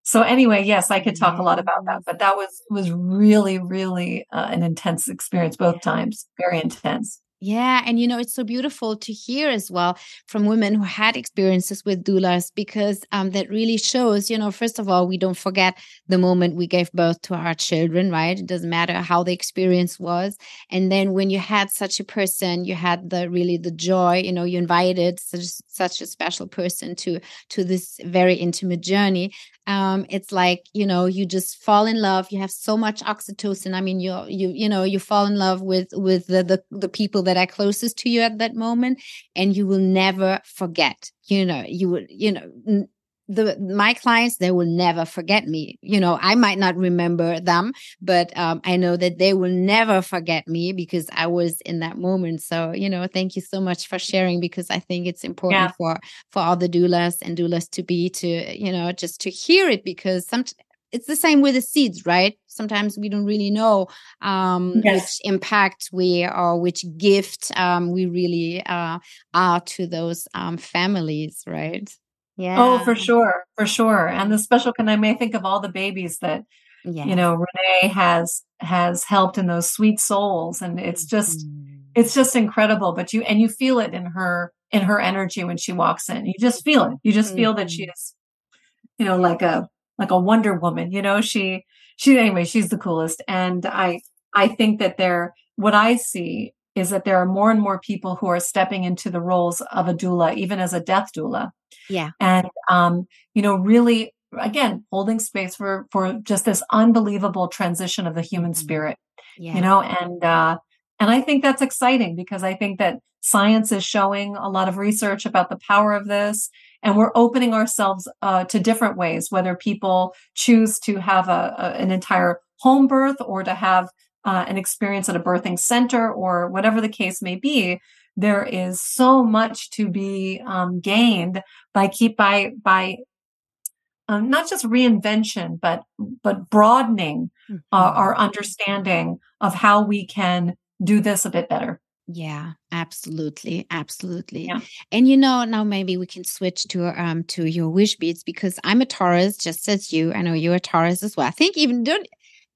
so anyway, yes, I could talk a lot about that, but that was was really, really uh, an intense experience both times. Very intense. Yeah. And you know, it's so beautiful to hear as well from women who had experiences with doulas because um, that really shows, you know, first of all, we don't forget the moment we gave birth to our children, right? It doesn't matter how the experience was. And then when you had such a person, you had the really the joy, you know, you invited such, such a special person to to this very intimate journey um, it's like you know you just fall in love you have so much oxytocin i mean you you you know you fall in love with with the, the the people that are closest to you at that moment and you will never forget you know you would you know the my clients they will never forget me you know i might not remember them but um, i know that they will never forget me because i was in that moment so you know thank you so much for sharing because i think it's important yeah. for for all the doulas and doulas to be to you know just to hear it because some it's the same with the seeds right sometimes we don't really know um, yes. which impact we or which gift um, we really uh, are to those um, families right yeah. Oh, for sure. For sure. And the special can I may think of all the babies that yes. you know Renee has has helped in those sweet souls. And it's just mm. it's just incredible. But you and you feel it in her in her energy when she walks in. You just feel it. You just mm. feel that she is, you know, like a like a Wonder Woman. You know, she she anyway, she's the coolest. And I I think that there what I see is that there are more and more people who are stepping into the roles of a doula, even as a death doula. Yeah. And, um, you know, really, again, holding space for, for just this unbelievable transition of the human mm-hmm. spirit, yeah. you know, and, uh, and I think that's exciting because I think that science is showing a lot of research about the power of this. And we're opening ourselves uh, to different ways, whether people choose to have a, a, an entire home birth or to have uh, an experience at a birthing center or whatever the case may be, there is so much to be um, gained by keep by by um, not just reinvention, but but broadening uh, mm-hmm. uh, our understanding of how we can do this a bit better. Yeah, absolutely, absolutely. Yeah. And you know, now maybe we can switch to um to your Wishbeads because I'm a Taurus, just as you. I know you're a Taurus as well. I think even don't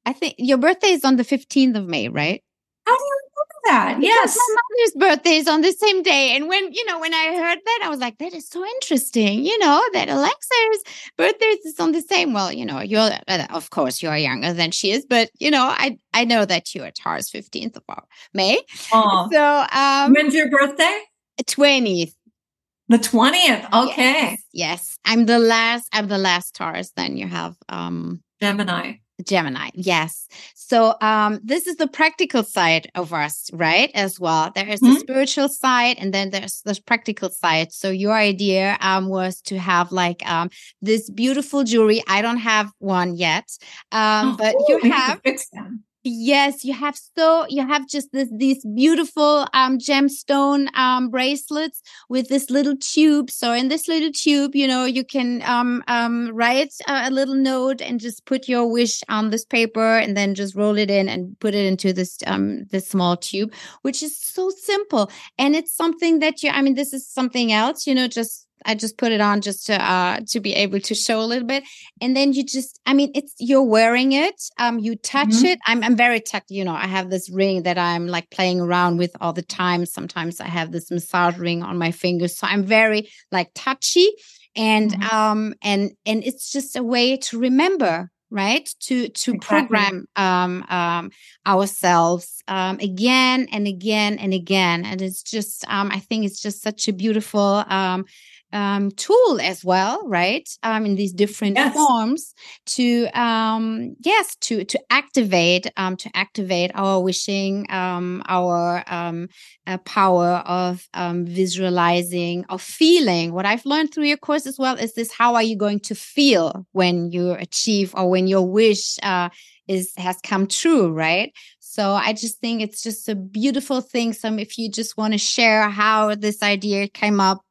I think your birthday is on the 15th of May, right? How do you remember that? Because yes. My mother's birthday is on the same day. And when, you know, when I heard that, I was like, that is so interesting, you know, that Alexa's birthday is on the same. Well, you know, you're, uh, of course, you're younger than she is, but, you know, I I know that you're Taurus 15th of May. Oh. So, um, when's your birthday? 20th. The 20th. Okay. Yes, yes. I'm the last, I'm the last Taurus. Then you have, um, Gemini. Gemini, yes. So um, this is the practical side of us, right? As well, there is mm-hmm. the spiritual side, and then there's the practical side. So your idea um, was to have like um, this beautiful jewelry. I don't have one yet, um, oh, but you have. Yes, you have so you have just this these beautiful um gemstone um bracelets with this little tube. So in this little tube, you know, you can um um write a, a little note and just put your wish on this paper and then just roll it in and put it into this um this small tube, which is so simple. And it's something that you I mean, this is something else, you know, just I just put it on just to uh to be able to show a little bit. And then you just I mean it's you're wearing it. Um you touch mm-hmm. it. I'm I'm very tech, you know, I have this ring that I'm like playing around with all the time. Sometimes I have this massage ring on my fingers. So I'm very like touchy and mm-hmm. um and and it's just a way to remember right to to exactly. program um, um, ourselves um, again and again and again and it's just um, i think it's just such a beautiful um, tool as well, right? Um, in these different yes. forms to um, yes to to activate um, to activate our wishing, um, our um, uh, power of um, visualizing, of feeling. What I've learned through your course as well is this: how are you going to feel when you achieve or when your wish uh, is has come true, right? So I just think it's just a beautiful thing. So if you just want to share how this idea came up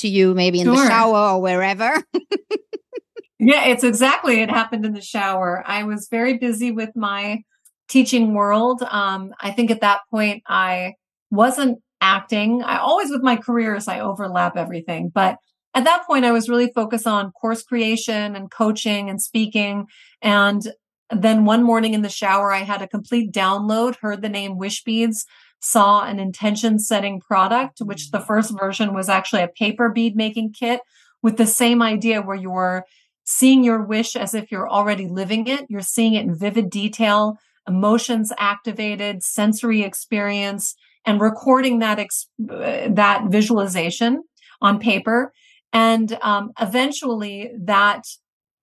to you, maybe in sure. the shower or wherever. yeah, it's exactly. It happened in the shower. I was very busy with my teaching world. Um, I think at that point I wasn't acting. I always with my careers, I overlap everything, but at that point, I was really focused on course creation and coaching and speaking. And then one morning in the shower, I had a complete download, heard the name Wishbeads, saw an intention setting product, which the first version was actually a paper bead making kit with the same idea where you're seeing your wish as if you're already living it. You're seeing it in vivid detail, emotions activated, sensory experience, and recording that, ex- uh, that visualization on paper and um, eventually that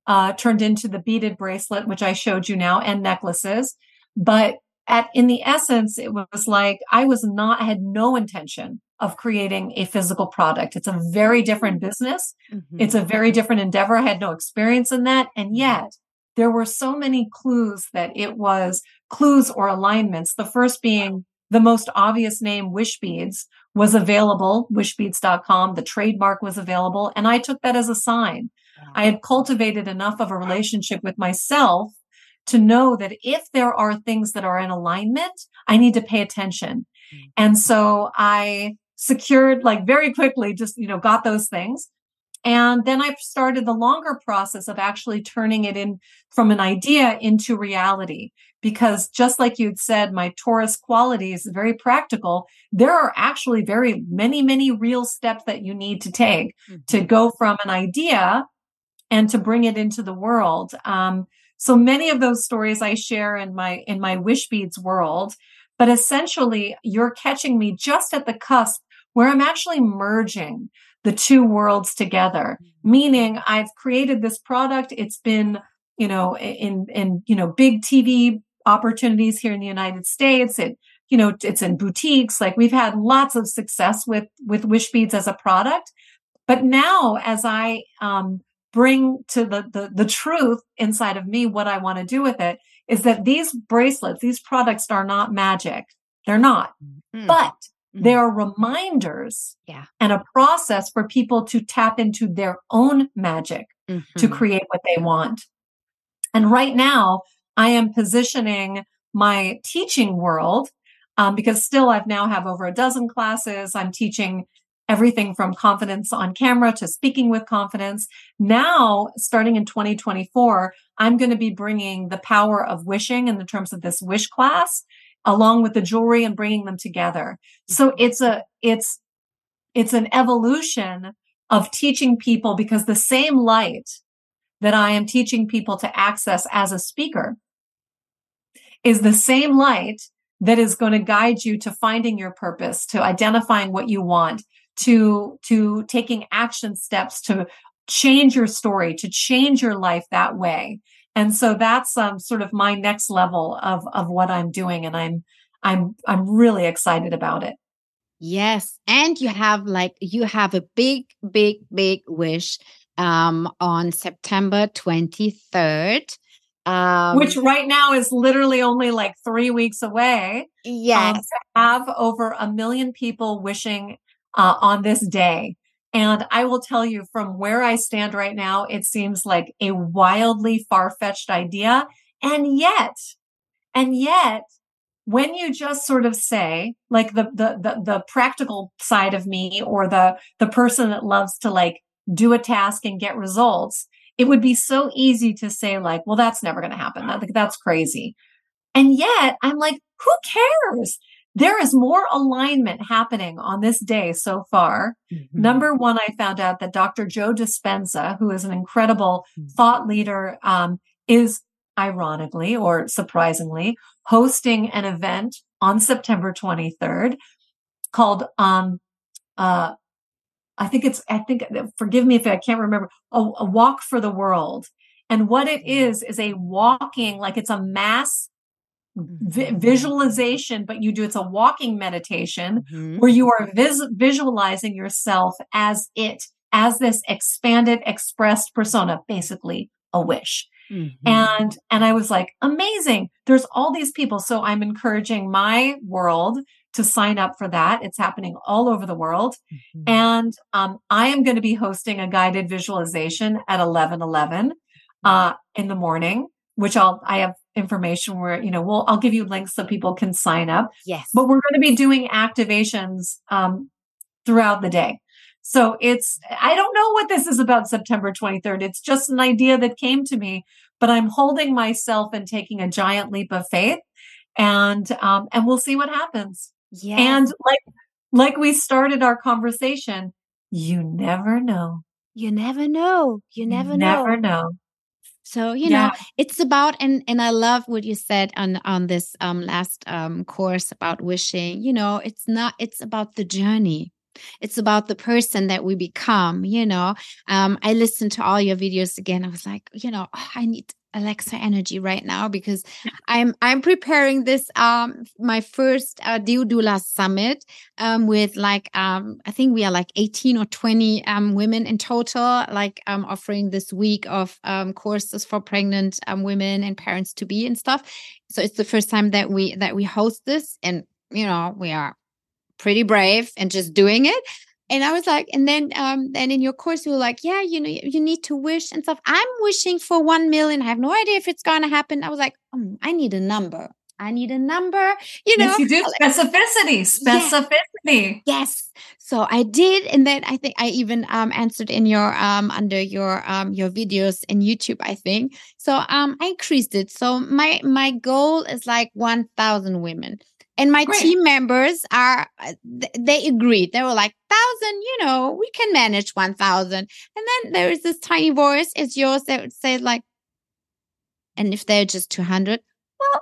uh, turned into the beaded bracelet, which I showed you now, and necklaces. But at in the essence, it was like I was not, I had no intention of creating a physical product. It's a very different business. Mm-hmm. It's a very different endeavor. I had no experience in that. And yet there were so many clues that it was clues or alignments. The first being the most obvious name, Wishbeads, was available, wishbeads.com. The trademark was available. And I took that as a sign. I had cultivated enough of a relationship with myself to know that if there are things that are in alignment, I need to pay attention. Mm. And so I secured like very quickly, just, you know, got those things. And then I started the longer process of actually turning it in from an idea into reality. Because just like you'd said, my Taurus quality is very practical. There are actually very many, many real steps that you need to take mm-hmm. to go from an idea and to bring it into the world. Um, so many of those stories I share in my, in my Wishbeads world, but essentially you're catching me just at the cusp where I'm actually merging the two worlds together, mm-hmm. meaning I've created this product. It's been, you know, in, in, you know, big TV opportunities here in the United States. It, you know, it's in boutiques. Like we've had lots of success with, with Wishbeads as a product. But now as I, um, bring to the, the, the truth inside of me, what I want to do with it is that these bracelets, these products are not magic. They're not, mm-hmm. but mm-hmm. they are reminders yeah. and a process for people to tap into their own magic mm-hmm. to create what they want. And right now I am positioning my teaching world um, because still I've now have over a dozen classes. I'm teaching everything from confidence on camera to speaking with confidence. Now, starting in 2024, I'm going to be bringing the power of wishing in the terms of this wish class along with the jewelry and bringing them together. So it's a, it's, it's an evolution of teaching people because the same light that I am teaching people to access as a speaker is the same light that is going to guide you to finding your purpose, to identifying what you want, to, to taking action steps to change your story, to change your life that way. And so that's um, sort of my next level of, of what I'm doing. And I'm, I'm, I'm really excited about it. Yes. And you have like, you have a big, big, big wish um, on September 23rd um, Which right now is literally only like three weeks away. Um, yes. Um, have over a million people wishing uh, on this day. And I will tell you from where I stand right now, it seems like a wildly far fetched idea. And yet, and yet, when you just sort of say like the, the, the, the practical side of me or the, the person that loves to like do a task and get results, it would be so easy to say like, well, that's never going to happen. That, that's crazy. And yet I'm like, who cares? There is more alignment happening on this day so far. Mm-hmm. Number one, I found out that Dr. Joe Dispenza, who is an incredible mm-hmm. thought leader, um, is ironically or surprisingly hosting an event on September 23rd called um, uh, I think it's, I think, forgive me if I can't remember, a, a walk for the world. And what it mm-hmm. is, is a walking, like it's a mass vi- mm-hmm. visualization, but you do, it's a walking meditation mm-hmm. where you are vis- visualizing yourself as it, as this expanded, expressed persona, basically a wish. Mm-hmm. And, and I was like, amazing. There's all these people. So I'm encouraging my world to sign up for that. It's happening all over the world. Mm-hmm. And um, I am going to be hosting a guided visualization at 11 11 uh, in the morning, which I'll, I have information where, you know, we'll, I'll give you links so people can sign up. Yes. But we're going to be doing activations um, throughout the day. So it's, I don't know what this is about September 23rd. It's just an idea that came to me, but I'm holding myself and taking a giant leap of faith and, um, and we'll see what happens. Yeah. And like, like we started our conversation, you never know. You never know. You never you know. Never know. So you yeah. know, it's about and and I love what you said on on this um last um course about wishing. You know, it's not. It's about the journey. It's about the person that we become, you know. Um, I listened to all your videos again. I was like, you know, oh, I need Alexa energy right now because I'm I'm preparing this um my first uh, Deodula summit um with like um I think we are like 18 or 20 um women in total like um offering this week of um courses for pregnant um women and parents to be and stuff. So it's the first time that we that we host this and you know we are pretty brave and just doing it and I was like, and then um then in your course you were like, yeah, you know, you need to wish and stuff. I'm wishing for one million. I have no idea if it's gonna happen. I was like, oh, I need a number. I need a number. You know, yes, you do specificity, specificity. Yes. yes. So I did, and then I think I even um answered in your um under your um your videos in YouTube. I think so. Um, I increased it. So my my goal is like one thousand women. And my Great. team members are, uh, they agreed. They were like, thousand, you know, we can manage 1000. And then there is this tiny voice, it's yours, that would say like, and if they're just 200, well,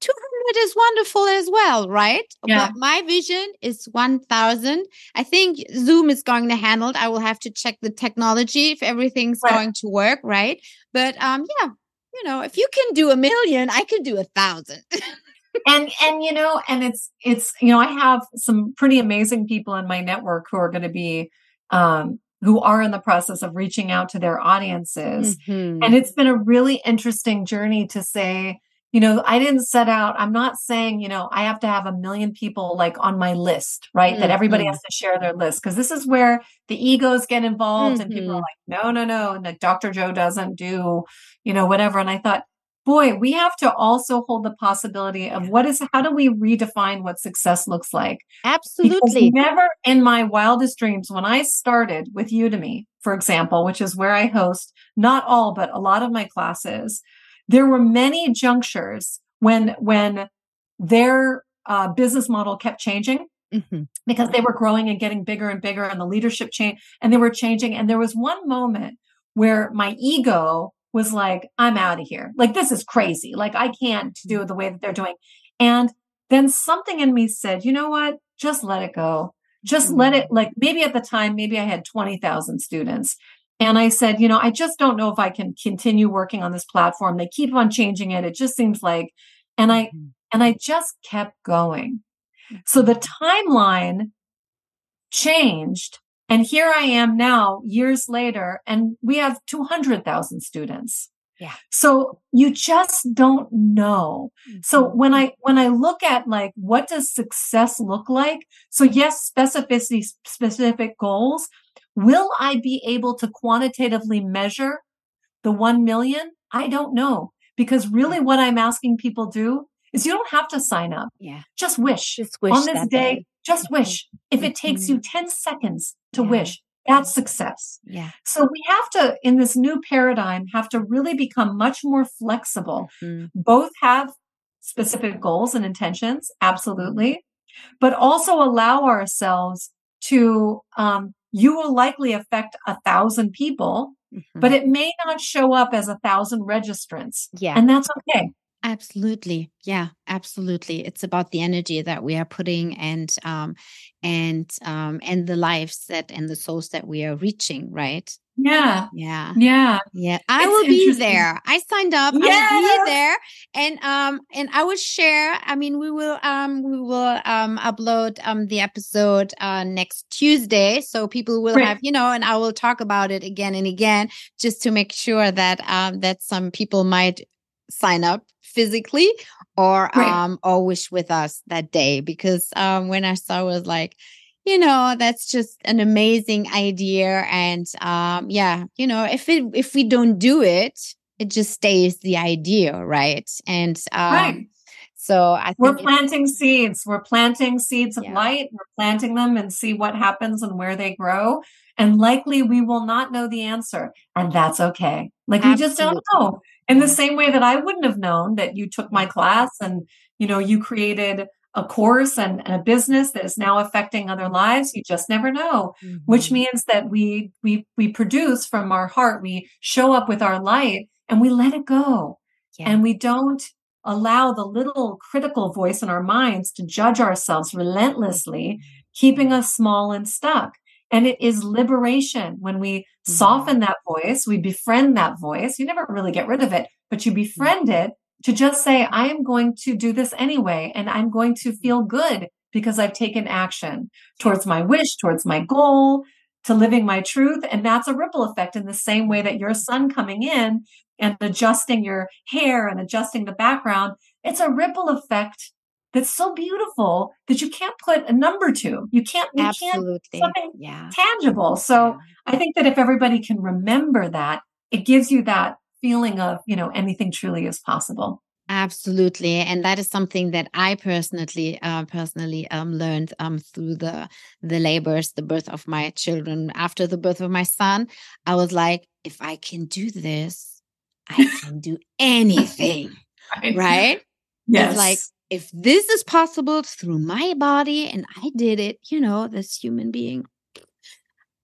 200 is wonderful as well, right? Yeah. But my vision is 1000. I think Zoom is going to handle it. I will have to check the technology if everything's right. going to work, right? But um, yeah, you know, if you can do a million, I can do a thousand. and and you know and it's it's you know i have some pretty amazing people in my network who are going to be um who are in the process of reaching out to their audiences mm-hmm. and it's been a really interesting journey to say you know i didn't set out i'm not saying you know i have to have a million people like on my list right mm-hmm. that everybody mm-hmm. has to share their list because this is where the egos get involved mm-hmm. and people are mm-hmm. like no no no and dr joe doesn't do you know whatever and i thought boy, we have to also hold the possibility of what is, how do we redefine what success looks like? Absolutely. Because never in my wildest dreams, when I started with Udemy, for example, which is where I host not all, but a lot of my classes, there were many junctures when, when their uh, business model kept changing. Mm-hmm. Because they were growing and getting bigger and bigger, and the leadership change, and they were changing. And there was one moment where my ego was like, I'm out of here. Like, this is crazy. Like, I can't do it the way that they're doing. And then something in me said, you know what? Just let it go. Just let it, mm. like, maybe at the time, maybe I had 20,000 students. And I said, you know, I just don't know if I can continue working on this platform. They keep on changing it. It just seems like, and I, mm-hmm. and I just kept going. So the mm-hmm. timeline changed and here I am now, years later, and we have 200,000 students. Yeah. So you just don't know. Mm-hmm. So when I, when I look at like, what does success look like? So yes, specificity, specific goals. Will I be able to quantitatively measure the 1 million? I don't know because really what I'm asking people do is you don't have to sign up. Yeah. Just wish, Just wish on this day, day, Just wish. If it takes you mm-hmm. 10 seconds to yeah. wish, that's success. Yeah. So we have to, in this new paradigm, have to really become much more flexible. Mm-hmm. Both have specific goals and intentions, absolutely, but also allow ourselves to, um, you will likely affect a thousand people, mm-hmm. but it may not show up as a thousand registrants. Yeah. And that's okay Absolutely. Yeah, absolutely. It's about the energy that we are putting and um and um and the lives that and the souls that we are reaching, right? Yeah. Yeah. Yeah. Yeah. I It's will be there. I signed up. I will be there. And um and I will share. I mean, we will um we will um upload um the episode uh next Tuesday. So people will Great. have, you know, and I will talk about it again and again just to make sure that um that some people might sign up physically or Great. um wish with us that day because um when I saw it was like you know that's just an amazing idea and um yeah you know if it if we don't do it it just stays the idea right and um Right. so I We're planting seeds. We're planting seeds of Yeah. light. We're planting them and see what happens and where they grow. And likely we will not know the answer. And that's okay. Like we just don't know. In the same way that I wouldn't have known that you took my class and you know you created a course and, and a business that is now affecting other lives. You just never know. Which Mhm. means that we we we produce from our heart. We show up with our light and we let it go yeah. and we don't allow the little critical voice in our minds to judge ourselves relentlessly, keeping us small and stuck. And it is liberation when we mm-hmm. soften that voice, we befriend that voice. You never really get rid of it, but you mm-hmm. befriend it to just say, I am going to do this anyway, and I'm going to mm-hmm. feel good because I've taken action towards my wish, towards my goal, to living my truth. And that's a ripple effect in the same way that your son coming in and adjusting your hair and adjusting the background. It's a ripple effect that's so beautiful that you can't put a number to. You can't, you can't something Yeah. tangible. So I think that if everybody can remember that, it gives you that feeling of, you know, anything truly is possible. Absolutely, and that is something that I personally, uh, personally um, learned um, through the the labors, the birth of my children. After the birth of my son, I was like, if I can do this, I can do anything, right? Yes. It's like if this is possible through my body, and I did it, you know, this human being,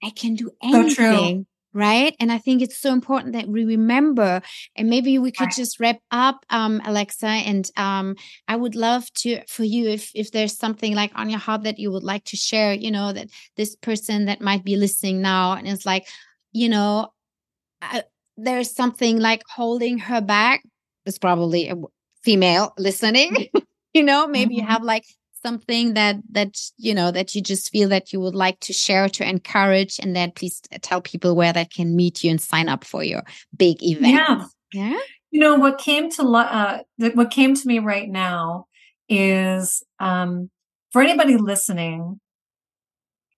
I can do So anything. Right. And I think it's so important that we remember, and maybe we could just wrap up, um, Alexa. And um, I would love to for you if if there's something like on your heart that you would like to share, you know, that this person that might be listening now and it's like, you know, uh, there's something like holding her back. It's probably a female listening. you know, maybe you Mhm. have like something that that you know that you just feel that you would like to share to encourage and then please tell people where they can meet you and sign up for your big event Yeah. yeah You know what came to uh, what came to me right now is um, for anybody listening.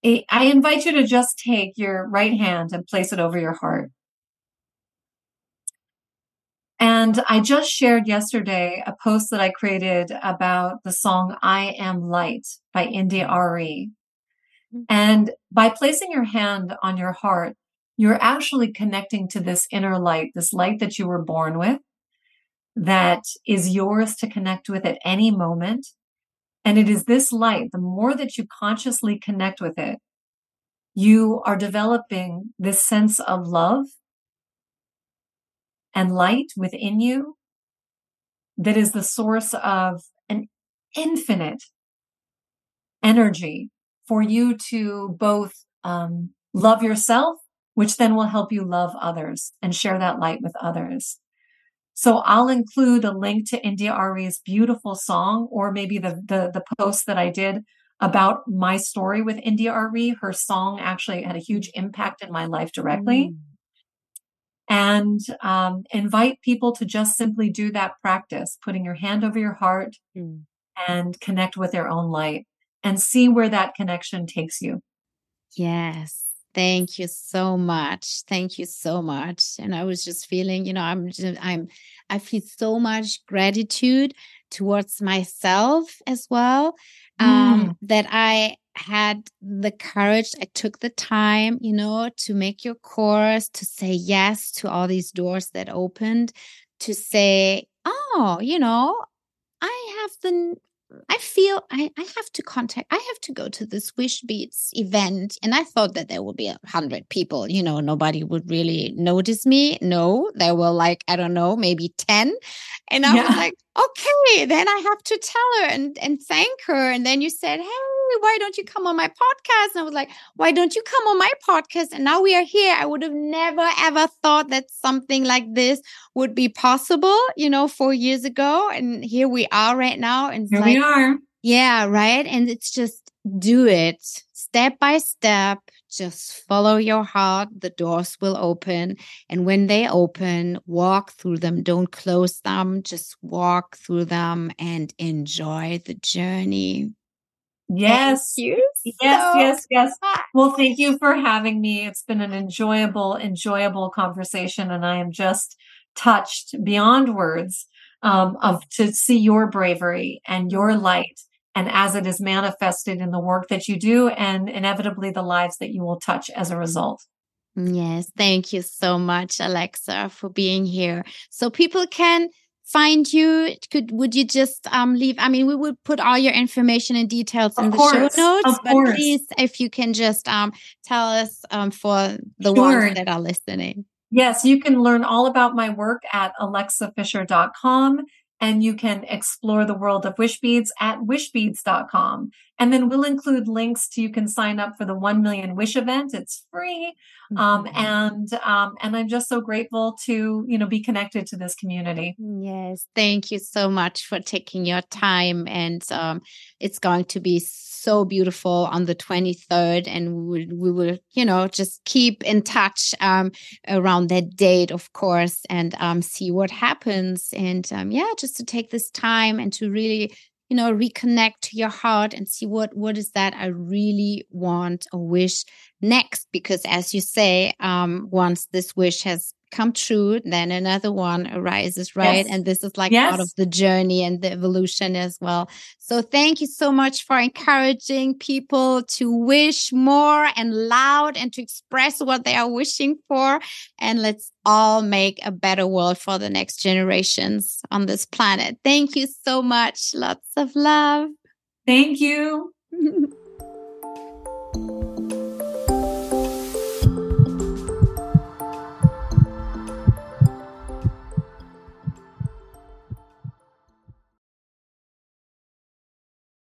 I I invite you to just take your right hand and place it over your heart. And I just shared yesterday a post that I created about the song I Am Light by India Arie. Mm-hmm. And by placing your hand on your heart, you're actually connecting to this inner light, this light that you were born with, that is yours to connect with at any moment. And it is this light, the more that you consciously connect with it, you are developing this sense of love and light within you that is the source of an infinite energy for you to both um, love yourself, which then will help you love others and share that light with others. So I'll include a link to India Arie's beautiful song, or maybe the, the the post that I did about my story with India Arie. Her song actually had a huge impact in my life directly Mm. And um, invite people to just simply do that practice, putting your hand over your heart Mm. and connect with their own light and see where that connection takes you. Yes. Thank you so much. Thank you so much. And I was just feeling, you know, I'm just, I'm I feel so much gratitude towards myself as well. Um that I had the courage, I took the time, you know, to make your course, to say yes to all these doors that opened, to say, oh, you know, I have the I feel I, I have to contact, I have to go to this Wishbeads event. And I thought that there would be a hundred people, you know, nobody would really notice me. No, there were like, I don't know, maybe 10. And I yeah. was like, okay, then I have to tell her and, and thank her. And then you said, hey, why don't you come on my podcast? And I was like, why don't you come on my podcast? And now we are here. I would have never, ever thought that something like this would be possible, you know, four years ago. And here we are right now. And here like, we are. Yeah, right. And it's just do it step by step. Just follow your heart. The doors will open. And when they open, walk through them. Don't close them. Just walk through them and enjoy the journey. Yes. Yes, so yes, yes. Well, thank you for having me. It's been an enjoyable, enjoyable conversation. And I am just touched beyond words um, of to see your bravery and your light and as it is manifested in the work that you do and inevitably the lives that you will touch as a result. Yes, thank you so much, Alexa, for being here. So people can find you? Could would you just um leave? I mean, we would put all your information and details of in course, the show notes, but course. please, if you can just um tell us um for the sure. ones that are listening. Yes, you can learn all about my work at alexafischer.com and you can explore the world of Wishbeads at wishbeads.com. And then we'll include links to you can sign up for the 1 million wish event. It's free. Um, mm-hmm. and um, and I'm just so grateful to you know be connected to this community. Yes, thank you so much for taking your time, and um, it's going to be so beautiful on the 23rd, and we will, you know just keep in touch um, around that date, of course, and um, see what happens, and um, yeah, just to take this time and to really you know reconnect to your heart and see what what is that i really want or wish next. Because as you say um once this wish has come true, then another one arises, right? Yes. And this is like yes. part of the journey and the evolution as well. So thank you so much for encouraging people to wish more and loud and to express what they are wishing for. And let's all make a better world for the next generations on this planet. Thank you so much. Lots of love. Thank you.